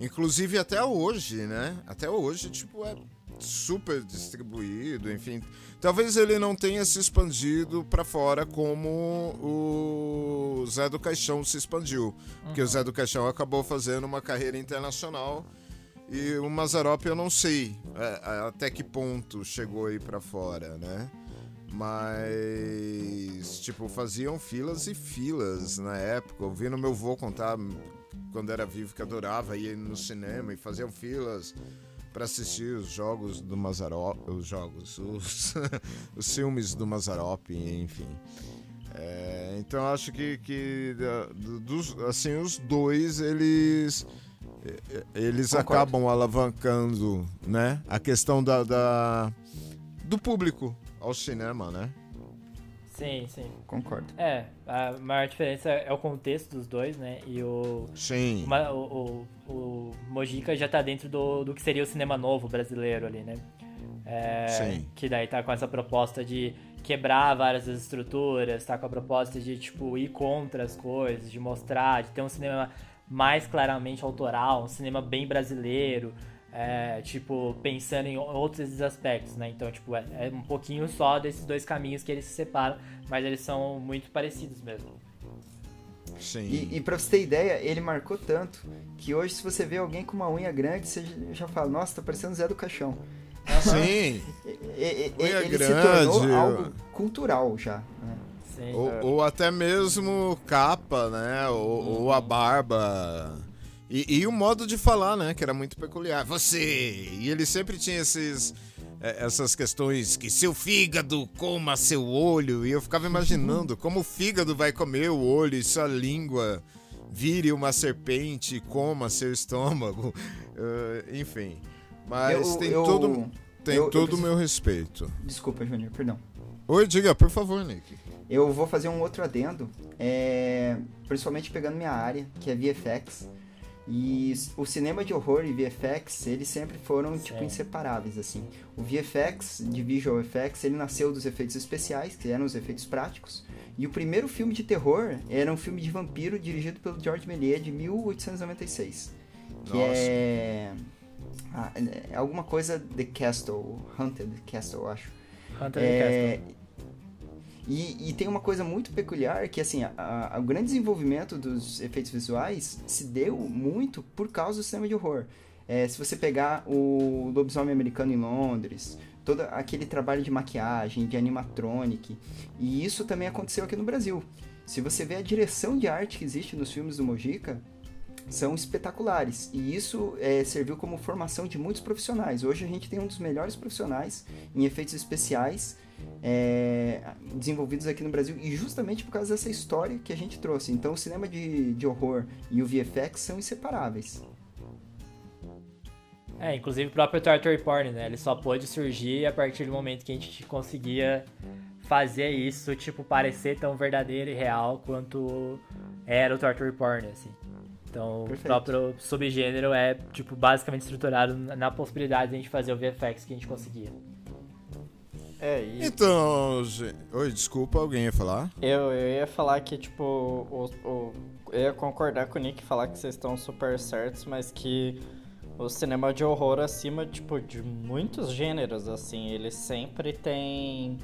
inclusive até hoje, né? Até hoje, tipo, é super distribuído, enfim. Talvez ele não tenha se expandido para fora como o Zé do Caixão se expandiu. Uhum. Porque o Zé do Caixão acabou fazendo uma carreira internacional. E o Mazarop eu não sei é, até que ponto chegou aí para fora, né? Mas, tipo, faziam filas e filas na época. Ouvindo meu avô contar quando era vivo que adorava ir no cinema e faziam filas para assistir os jogos do Mazarop, os jogos, os, os filmes do Mazarop, enfim. É, então acho que, que dos, assim os dois eles eles Concordo. acabam alavancando, né, a questão da, da do público ao cinema, né? Sim, sim. Concordo. É, a maior diferença é o contexto dos dois, né? E o. Sim. uma- o, o, o Mojica já tá dentro do, do que seria o cinema novo brasileiro ali, né? É, Sim. Que daí tá com essa proposta de quebrar várias das estruturas, tá com a proposta de, tipo, ir contra as coisas, de mostrar, de ter um cinema mais claramente autoral, um cinema bem brasileiro, é, tipo, pensando em outros aspectos, né? Então, tipo, é, é um pouquinho só desses dois caminhos que eles se separam, mas eles são muito parecidos mesmo. Sim. E, e pra você ter ideia, ele marcou tanto que hoje, se você vê alguém com uma unha grande, você já fala, nossa, tá parecendo Zé do Caixão. Sim. E- e- e- Unha ele se grande. tornou algo cultural já. né? Sim. Ou, ou até mesmo capa, né? Ou, ou a barba. E, e o modo de falar, né? Que era muito peculiar. Você! E ele sempre tinha esses, essas questões que seu fígado coma seu olho. E eu ficava imaginando como o fígado vai comer o olho e sua língua vire uma serpente e coma seu estômago. Eh, enfim. Mas Eu- tem eu- todo, tem eu todo o preciso- meu respeito. Desculpa, Júnior, perdão. Oi, diga, por favor, Nick. Eu vou fazer um outro adendo, é, principalmente pegando minha área, que é VFX. E o cinema de horror e VFX, eles sempre foram, tipo, inseparáveis, assim. O VFX, de Visual Effects, ele nasceu dos efeitos especiais, que eram os efeitos práticos. E o primeiro filme de terror era um filme de vampiro dirigido pelo George Méliès, de 1896. Que Nossa. é... ah, é alguma coisa The Castle, Haunted Castle, eu acho. Hunter É, Castle. E, e tem uma coisa muito peculiar que assim, a- a- o grande desenvolvimento dos efeitos visuais se deu muito por causa do cinema de horror. É, se você pegar o Lobisomem Americano em Londres, todo aquele trabalho de maquiagem, de animatronic, e isso também aconteceu aqui no Brasil. Se você vê a direção de arte que existe nos filmes do Mojica, são espetaculares. E isso é, serviu como formação de muitos profissionais. Hoje a gente tem um dos melhores profissionais em efeitos especiais é, desenvolvidos aqui no Brasil. E justamente por causa dessa história que a gente trouxe. Então o cinema de, de horror e o VFX são inseparáveis. É, inclusive o próprio Torture Porn, né? Ele só pôde surgir a partir do momento que a gente conseguia fazer isso, tipo, parecer tão verdadeiro e real quanto era o Torture Porn, assim. Então, Perfeito. o próprio subgênero é, tipo, basicamente estruturado na na possibilidade de a gente fazer o VFX que a gente conseguia. É, e Então, gente... Oi, desculpa, alguém ia falar? eu, eu ia falar que, tipo, o, o- eu ia concordar com o Nick e falar que vocês estão super certos, mas que o cinema de horror, acima, tipo, de muitos gêneros, assim, ele sempre tem...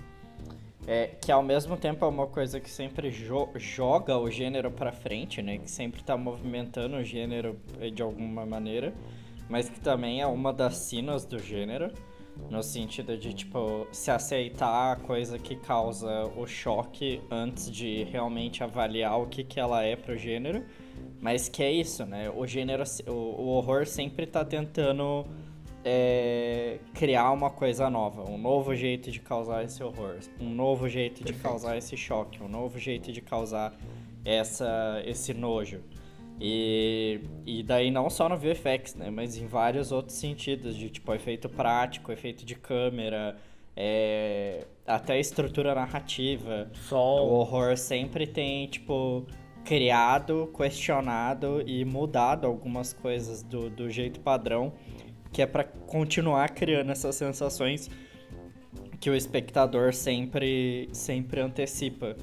É, que ao mesmo tempo é uma coisa que sempre jo- joga o gênero pra frente, né? Que sempre tá movimentando o gênero eh, de alguma maneira, mas que também é uma das sinas do gênero, no sentido de, tipo, se aceitar a coisa que causa o choque antes de realmente avaliar o que, que ela é pro gênero. Mas que é isso, né? O gênero, o, o horror sempre tá tentando é, criar uma coisa nova, um novo jeito de causar esse horror, um novo jeito de Perfeito. causar esse choque, um novo jeito de causar essa, esse nojo. E, e daí não só no VFX, né? Mas em vários outros sentidos, de tipo efeito prático, efeito de câmera, é, até estrutura narrativa. O Som, horror sempre tem, tipo, criado, questionado e mudado algumas coisas do, do jeito padrão, que é pra continuar criando essas sensações que o espectador sempre, sempre antecipa.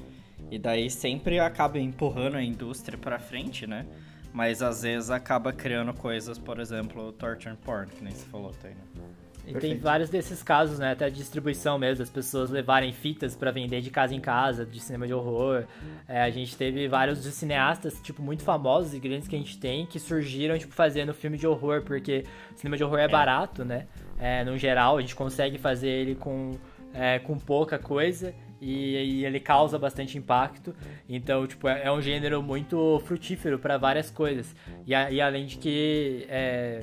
E daí sempre acaba empurrando a indústria pra frente, né? Mas às vezes acaba criando coisas, por exemplo, torture porn, que nem você falou, tá aí, né? E tem Perfeito. vários desses casos, né? Até de distribuição mesmo, das pessoas levarem fitas pra vender de casa em casa, de cinema de horror. É, a gente teve vários de cineastas, tipo, muito famosos e grandes que a gente tem, que surgiram, tipo, fazendo filme de horror, porque cinema de horror é, barato, né? É, no geral, a gente consegue fazer ele com, é, com pouca coisa. E, e ele causa bastante impacto, então tipo é, é um gênero muito frutífero para várias coisas e, a- e além de que é,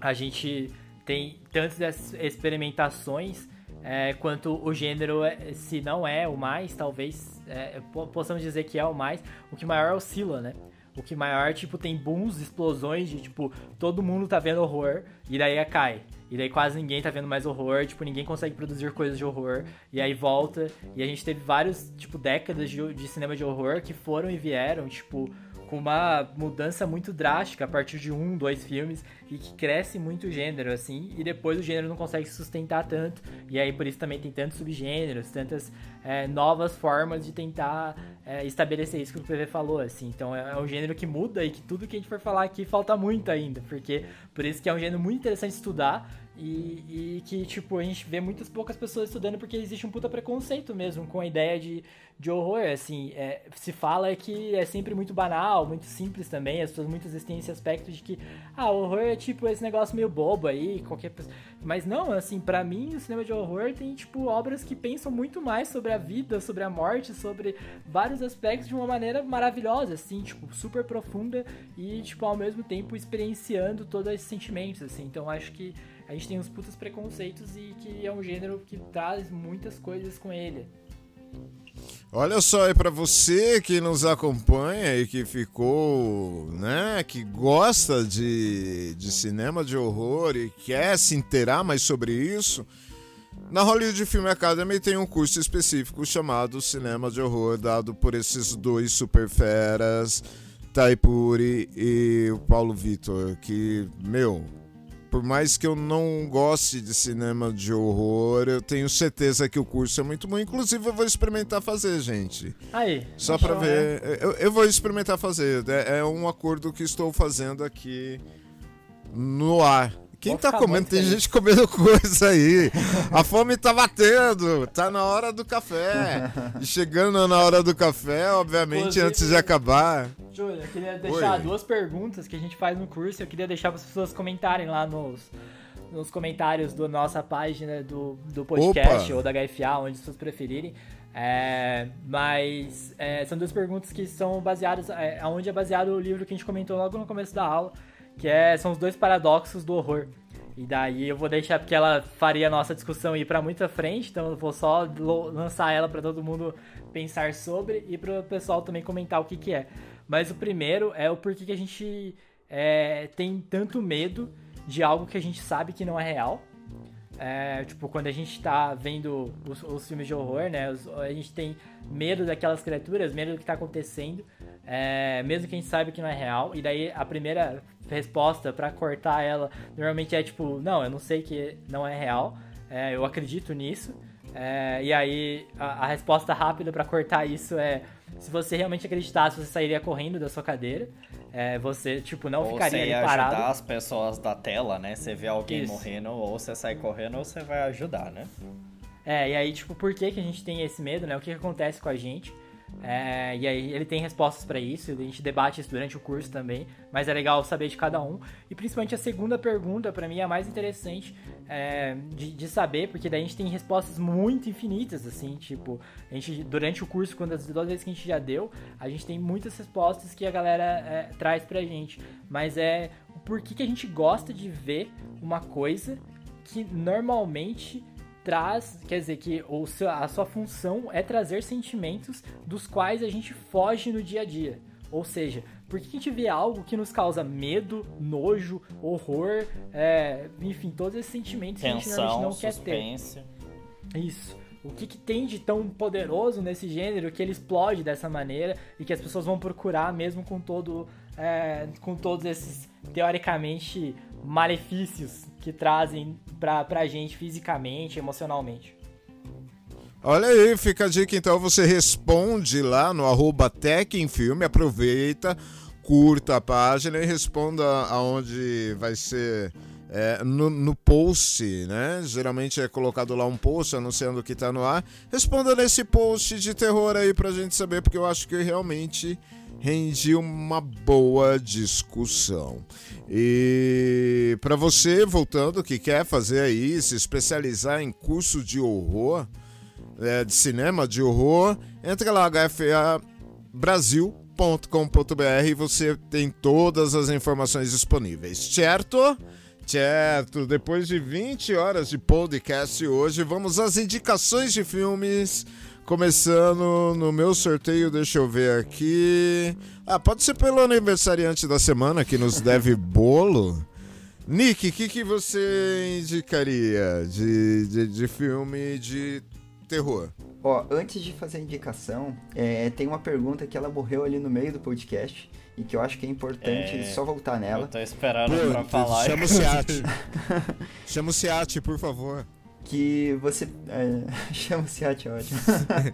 a gente tem tantas experimentações é, quanto o gênero, é, se não é o mais, talvez é, po- possamos dizer que é o mais, o que maior oscila, né? O que maior, tipo, tem booms, explosões de, tipo, todo mundo tá vendo horror e daí cai. E daí quase ninguém tá vendo mais horror, tipo, ninguém consegue produzir coisas de horror. E aí volta. E a gente teve vários, tipo, décadas de, de cinema de horror que foram e vieram, tipo, com uma mudança muito drástica a partir de um, dois filmes e que cresce muito o gênero, assim, e depois o gênero não consegue se sustentar tanto, e aí por isso também tem tantos subgêneros, tantas é, novas formas de tentar é, estabelecer isso que o PV falou, assim, então é, é, um gênero que muda e que tudo que a gente for falar aqui falta muito ainda, porque por isso que é um gênero muito interessante estudar, e, e, que, tipo, a gente vê muitas poucas pessoas estudando porque existe um puta preconceito mesmo com a ideia de, de horror, assim, é, se fala que é sempre muito banal, muito simples também, as pessoas muitas vezes têm esse aspecto de que, ah, horror é tipo esse negócio meio bobo aí, qualquer pessoa, mas não, assim, para mim o cinema de horror tem, tipo, obras que pensam muito mais sobre a vida, sobre a morte, sobre vários aspectos de uma maneira maravilhosa, assim, tipo, super profunda e, tipo, ao mesmo tempo experienciando todos esses sentimentos, assim, então acho que a gente tem uns putos preconceitos e que é um gênero que traz muitas coisas com ele. Olha só aí para você que nos acompanha e que ficou, né, que gosta de, de cinema de horror e quer se inteirar mais sobre isso, na Hollywood Film Academy tem um curso específico chamado Cinema de Horror, dado por esses dois super feras, Taipuri e o Paulo Vitor, que, meu, por mais que eu não goste de cinema de horror, eu tenho certeza que o curso é muito bom. Inclusive, eu vou experimentar fazer, gente. Aí. Só para ver. Eu, eu, vou experimentar fazer. É, é um acordo que estou fazendo aqui no ar. Quem tá comendo? Tem gente comendo coisa aí. A fome tá batendo. Tá na hora do café. E chegando na hora do café, obviamente, Inclusive, antes de acabar. Júlia, eu queria deixar Oi. duas perguntas que a gente faz no curso. Eu queria deixar para as pessoas comentarem lá nos, nos comentários da nossa página do, do podcast Opa. ou da HFA, onde vocês preferirem. É, mas é, são duas perguntas que são baseadas, é, onde é baseado o livro que a gente comentou logo no começo da aula, que é, são os dois paradoxos do horror. E daí eu vou deixar porque ela faria a nossa discussão ir para muita frente, então eu vou só lançar ela para todo mundo pensar sobre e para o pessoal também comentar o que, que é. Mas o primeiro é o porquê que a gente é, tem tanto medo de algo que a gente sabe que não é real. É, tipo, quando a gente tá vendo os, os filmes de horror, né? Os, a gente tem medo daquelas criaturas, medo do que tá acontecendo é, mesmo que a gente saiba que não é real. E daí a primeira resposta para cortar ela normalmente é tipo: não, eu não sei que não é real, é, eu acredito nisso. É, e aí a, a resposta rápida para cortar isso é: se você realmente acreditasse, você sairia correndo da sua cadeira. É, você, tipo, não ou ficaria ali parado. ajudar as pessoas da tela, né? Você vê alguém Isso. morrendo, ou você sai correndo, ou você vai ajudar, né? É, e aí, tipo, por que, que a gente tem esse medo, né? O que, que acontece com a gente? É, e aí ele tem respostas para isso, a gente debate isso durante o curso também, mas é legal saber de cada um. E principalmente a segunda pergunta, para mim, é a mais interessante é, de, de, saber, porque daí a gente tem respostas muito infinitas, assim, tipo, a gente, durante o curso, quando as duas vezes que a gente já deu, a gente tem muitas respostas que a galera é, traz pra gente. Mas é o porquê que a gente gosta de ver uma coisa que normalmente traz, quer dizer, que o seu, a sua função é trazer sentimentos dos quais a gente foge no dia a dia. Ou seja, por que a gente vê algo que nos causa medo, nojo, horror, é, enfim, todos esses sentimentos Tensão, que a gente normalmente não suspense. quer ter. Isso. O que, que, tem de tão poderoso nesse gênero que ele explode dessa maneira e que as pessoas vão procurar mesmo com todo, é, com todos esses teoricamente malefícios que trazem pra, pra gente fisicamente, emocionalmente. Olha aí, fica a dica então, você responde lá no arroba Filme, aproveita, curta a página e responda aonde vai ser é, no, no, post, né? Geralmente é colocado lá um post anunciando que tá no ar. Responda nesse post de terror aí pra gente saber, porque eu acho que realmente rendi uma boa discussão. E para você, voltando, que quer fazer aí, se especializar em curso de horror, é, de cinema de horror, entra lá, hfabrasil.com.br e você tem todas as informações disponíveis, certo? Certo, depois de 20 horas de podcast hoje, vamos às indicações de filmes Começando no meu sorteio, deixa eu ver aqui. Ah, pode ser pelo aniversariante da semana que nos deve bolo. Nick, o que, que você indicaria de, de, de filme de terror? Ó, antes de fazer a indicação, é, tem uma pergunta que ela morreu ali no meio do podcast e que eu acho que é importante É, só voltar nela. Eu tô esperando pra falar. Chama o Ciati. Chama o Ciati, por favor. Que você. É, chama Ciat, é ótimo.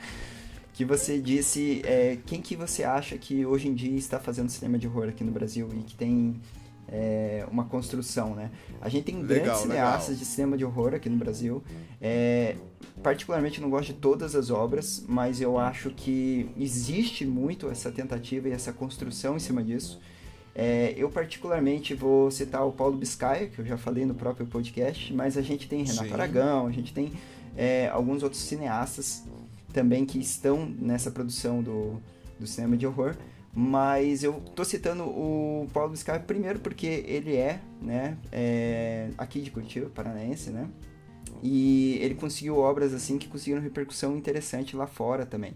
que você disse é, quem que você acha que hoje em dia está fazendo cinema de horror aqui no Brasil e que tem é, uma construção, né? A gente tem Legal, grandes cineastas legal. de cinema de horror aqui no Brasil. É, particularmente não gosto de todas as obras, mas eu acho que existe muito essa tentativa e essa construção em cima disso. É, eu particularmente vou citar o Paulo Biscaia, que eu já falei no próprio podcast, mas a gente tem Renato Sim. Aragão, a gente tem é, alguns outros cineastas também que estão nessa produção do, do cinema de horror. Mas eu tô citando o Paulo Biscaia primeiro porque ele é, né, é, aqui de Curitiba, paranaense, né? E ele conseguiu obras assim que conseguiram repercussão interessante lá fora também.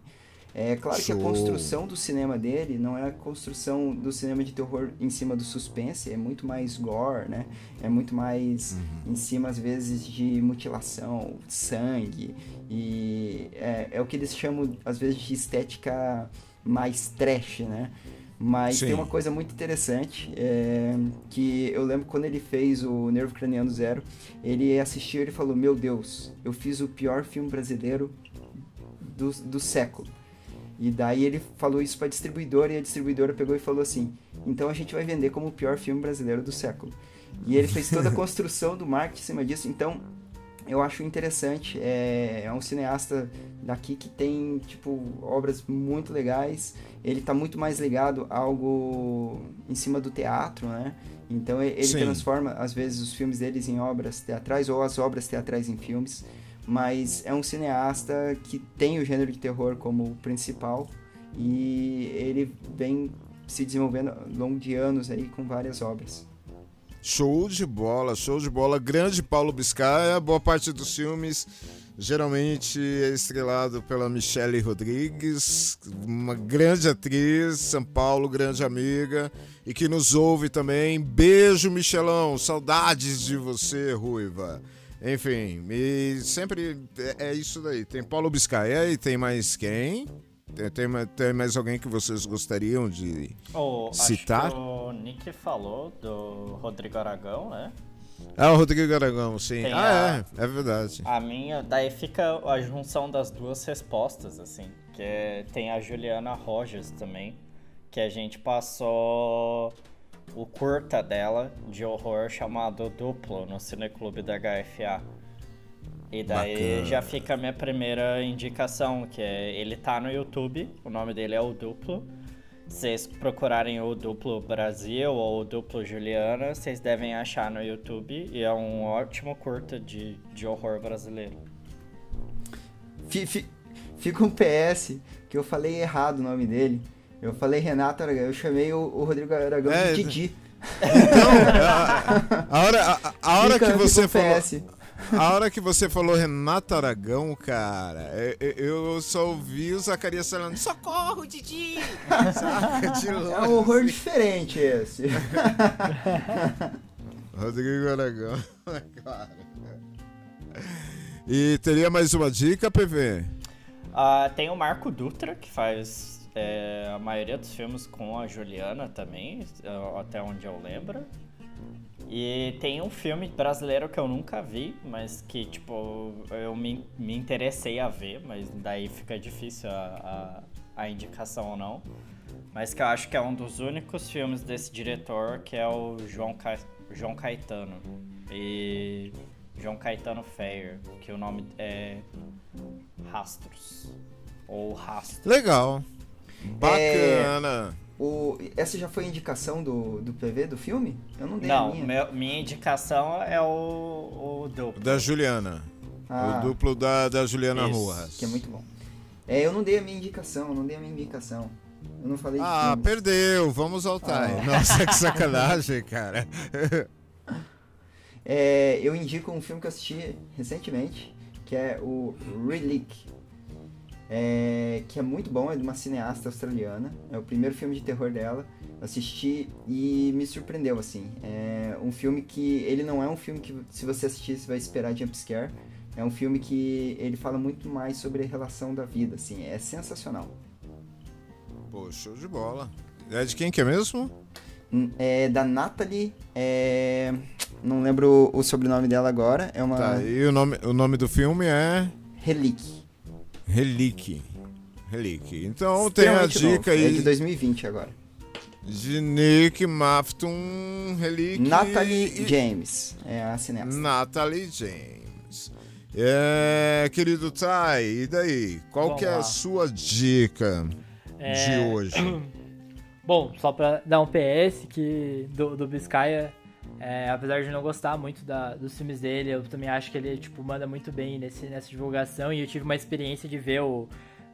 É claro que a Show. construção do cinema dele não é a construção do cinema de terror em cima do suspense, é muito mais gore, né? É muito mais em cima, às vezes, de mutilação, sangue. E é, é o que eles chamam, às vezes, de estética mais trash, né? Mas Sim. tem uma coisa muito interessante, é, que eu lembro quando ele fez o Nervo Craniano Zero, ele assistiu e ele falou, meu Deus, eu fiz o pior filme brasileiro do, do século. E daí ele falou isso pra distribuidora e a distribuidora pegou e falou assim: então a gente vai vender como o pior filme brasileiro do século. E ele fez toda a construção do marketing em cima disso. Então eu acho interessante. É, é um cineasta daqui que tem tipo obras muito legais. Ele tá muito mais ligado a algo em cima do teatro, né? Então ele Sim. transforma às vezes os filmes deles em obras teatrais ou as obras teatrais em filmes mas é um cineasta que tem o gênero de terror como principal e ele vem se desenvolvendo ao longo de anos aí com várias obras. Show de bola, show de bola. Grande Paulo Biscaia. Boa parte dos filmes geralmente é estrelado pela Michelle Rodrigues, uma grande atriz, São Paulo, grande amiga, e que nos ouve também. Beijo, Michelão. Saudades de você, Ruiva. Enfim, e sempre é, é isso daí. Tem Paulo Biscaia e tem mais quem? Tem, tem, tem mais alguém que vocês gostariam de. Oh, Citar? O Nick falou do Rodrigo Aragão, né? Ah, o Rodrigo Aragão, sim. Tem ah, a- é, é verdade. A minha, daí fica a junção das duas respostas, assim. Que é- tem a Juliana Rojas também, que a gente passou o curta dela de horror chamado Duplo no Cineclube da HFA. E daí Bacana. já fica a minha primeira indicação, que é ele tá no YouTube, o nome dele é o Duplo. Se vocês procurarem o Duplo Brasil ou o Duplo Juliana, vocês devem achar no YouTube e é um ótimo curta de, de horror brasileiro. Fi- fi- Fica um PS que eu falei errado o nome dele. Eu falei Renato Aragão, eu chamei o, o Rodrigo Aragão É, de Didi. Então, a, a hora, a, a hora Fica- que você falou. A hora que você falou Renato Aragão, cara, eu, eu só ouvi o Zacarias falando socorro, Didi! Saca, de longe. É um horror diferente esse. Rodrigo Aragão, cara. E teria mais uma dica, PV? Ah, tem o Marco Dutra, que faz é, a maioria dos filmes com a Juliana também, é, até onde eu lembro. E tem um filme brasileiro que eu nunca vi, mas que, tipo, eu me, me interessei a ver, mas daí fica difícil a, a, a indicação ou não. Mas que eu acho que é um dos únicos filmes desse diretor, que é o João, Ca... João Caetano. E João Caetano Feyer, que o nome é Rastros. Ou Rastros. Legal. Bacana. O, essa já foi a indicação do, do PV do filme? Eu não dei a Não, minha. meu- minha indicação é o, o duplo. Da Juliana. Ah, O duplo da, da Juliana Isso, Ruas. que é muito bom. É, eu não dei a minha indicação, eu não dei a minha indicação. Eu não falei Ah, perdeu. Vamos ao time. Ah. Nossa, que sacanagem, cara. É, eu indico um filme que eu assisti recentemente, que é o Relic. É, que é muito bom, é de uma cineasta australiana. É o primeiro filme de terror dela. Assisti e me surpreendeu, assim. É um filme que ele não é um filme que se você assistir você vai esperar jumpscare. É um filme que ele fala muito mais sobre a relação da vida, assim. É sensacional. Pô, show de bola. É de quem que é mesmo? Hum, É da Natalie. É... Não lembro o sobrenome dela agora. É uma Tá, e o nome, o nome do filme é Relic. Relique. Relique. Então tem a Extremamente novo. dica É de aí 2020 agora. de Nick Mafton, Relique. Natalie e- James. É a cineasta. Natalie James. É, querido Tai, e daí? Qual Vamos que é a sua dica É, de hoje? Bom, só pra dar um PS que do, do Biscaia, é, apesar de não gostar muito da- dos filmes dele, eu também acho que ele tipo, manda muito bem nesse, nessa divulgação e eu tive uma experiência de ver o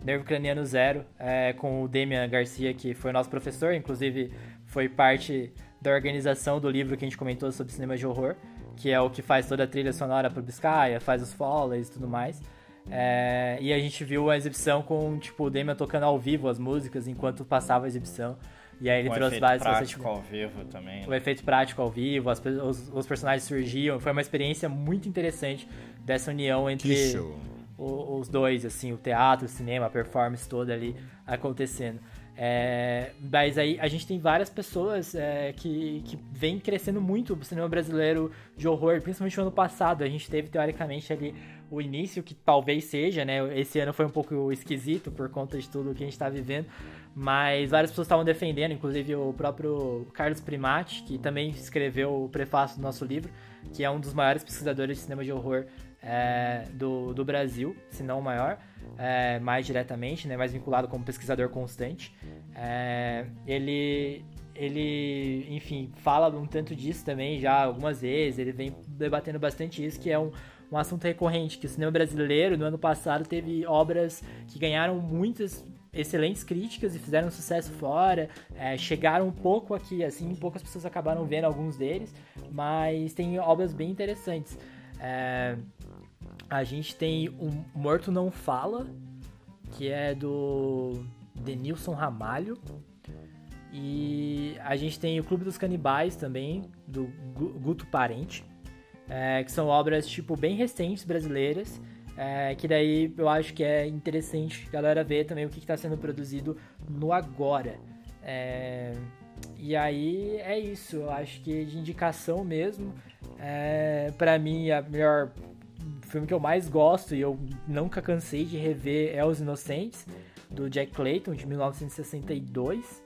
Nervo Craniano Zero é, com o Damian Garcia, que foi nosso professor, inclusive foi parte da organização do livro que a gente comentou sobre cinema de horror, que é o que faz toda a trilha sonora pro Biscaia, faz os follows e tudo mais. É, e a gente viu a exibição com, tipo, o Damian tocando ao vivo as músicas enquanto passava a exibição. E aí ele Com trouxe efeito vários... prático ao vivo também. O né? efeito prático ao vivo, as os, os personagens surgiam. Foi uma experiência muito interessante dessa união entre o- os dois, assim, o teatro, o cinema, a performance toda ali acontecendo. É, mas aí a gente tem várias pessoas é, que, que vem crescendo muito o cinema brasileiro de horror, principalmente no ano passado. A gente teve, teoricamente, ali o início, que talvez seja, né? Esse ano foi um pouco esquisito por conta de tudo que a gente tá vivendo. Mas várias pessoas estavam defendendo, inclusive o próprio Carlos Primati, que também escreveu o prefácio do nosso livro, que é um dos maiores pesquisadores de cinema de horror é, do, do Brasil, se não o maior, é, mais diretamente, né, mais vinculado como pesquisador constante. É, ele, ele, enfim, fala um tanto disso também já algumas vezes, ele vem debatendo bastante isso, que é um, um assunto recorrente, que o cinema brasileiro no ano passado teve obras que ganharam muitas excelentes críticas e fizeram sucesso fora, é, chegaram um pouco aqui, assim, poucas pessoas acabaram vendo alguns deles, mas tem obras bem interessantes. É, a gente tem o Morto Não Fala, que é do Denilson Ramalho. E a gente tem o Clube dos Canibais também, do Gu- Guto Parente, é, que são obras tipo bem recentes brasileiras, é, que daí eu acho que é interessante a galera ver também o que está sendo produzido no agora. É, e aí é isso, eu acho que de indicação mesmo, é, para mim a melhor filme que eu mais gosto e eu nunca cansei de rever é Os Inocentes, do Jack Clayton, de 1962.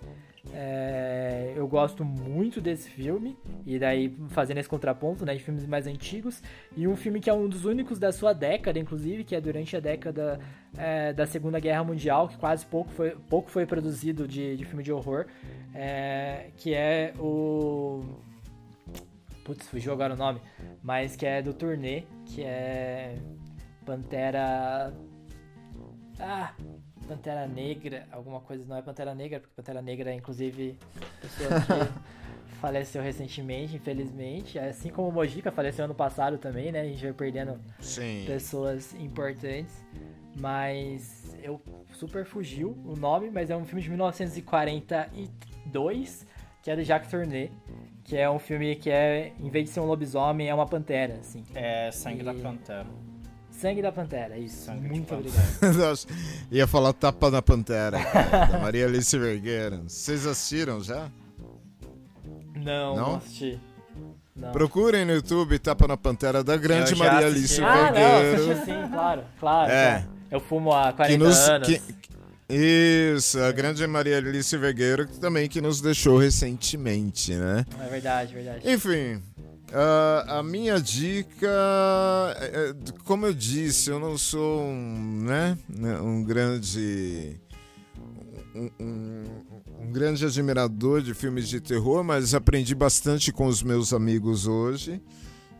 É, eu gosto muito desse filme, e daí fazendo esse contraponto né, de filmes mais antigos, e um filme que é um dos únicos da sua década, inclusive, que é durante a década é, da Segunda Guerra Mundial, que quase pouco foi, pouco foi produzido de, de filme de horror, é, que é o. Putz, fugiu agora o nome, mas que é do turnê, que é Pantera. Ah, Pantera Negra, alguma coisa, não é Pantera Negra, porque Pantera Negra é inclusive pessoa que faleceu recentemente, infelizmente. Assim como o Mojica faleceu ano passado também, né? A gente vai perdendo Sim. pessoas importantes. Mas eu super fugiu o nome, mas é um filme de 1942, que é do Jacques Tourneur, que é um filme que é, em vez de ser um lobisomem, é uma pantera, assim. É Sangue da E- Pantera. Sangue da Pantera, isso. Sangue Muito obrigado. Nossa, Ia falar Tapa na Pantera, cara, da Maria Alice Vergueira. Vocês assistiram já? Não, Não? não assisti. Não. Procurem no YouTube Tapa na Pantera da grande Maria assisti. Alice Ah, não, Vergueiro. assisti sim, claro, claro. É. Eu fumo há 40 que nos, anos. que- isso, a grande Maria Alice Vergueiro, também que nos deixou recentemente, né? É verdade, verdade. Enfim, ah, a minha dica, é, é, como eu disse, eu não sou um, né, um grande um, um- um grande admirador de filmes de terror, mas aprendi bastante com os meus amigos hoje.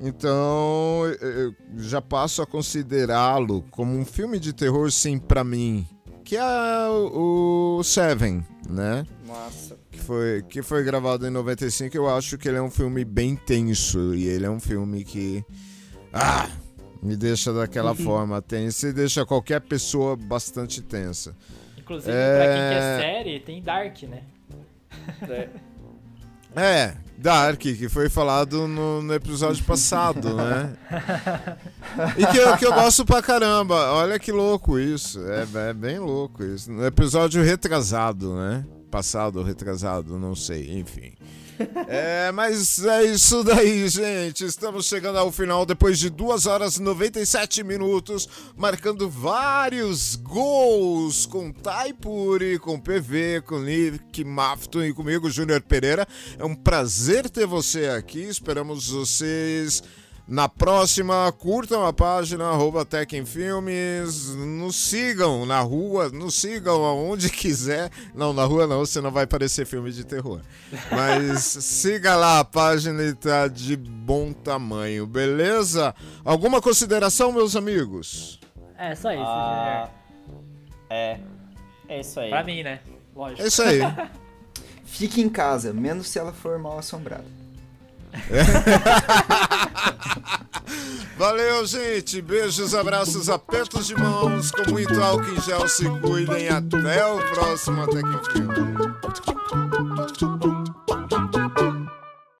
Então, eu já passo a considerá-lo como um filme de terror, sim, pra mim, que é o o Seven, né? Nossa. que foi, que foi gravado em 95, eu acho que ele é um filme bem tenso. E ele é um filme que. Ah! Me deixa daquela forma tensa e deixa qualquer pessoa bastante tensa. Inclusive, é... pra quem quer série, tem Dark, né? É, Dark, que foi falado no, no episódio passado, né? E que, que, eu gosto pra caramba. Olha que louco isso. É, é, bem louco isso. No episódio retrasado, né? Passado, retrasado, não sei, enfim. É, mas é isso daí, gente. Estamos chegando ao final depois de 2 horas e 97 minutos, marcando vários gols com Taipuri, com PV, com Nick Mafton e comigo, Júnior Pereira. É um prazer ter você aqui. Esperamos vocês na próxima, curtam a página arroba Filmes, nos sigam na rua, nos sigam aonde quiser. Não, na rua não, você não vai parecer filme de terror. Mas siga lá a página e tá de bom tamanho, beleza? Alguma consideração, meus amigos? É, só isso, ah, É, é isso aí. Pra mim, né? Lógico. É isso aí. Fique em casa, menos se ela for mal assombrada. Valeu, gente. Beijos, abraços, apertos de mãos, com muito álcool em gel. Se cuidem. Até o próximo Até que enfim.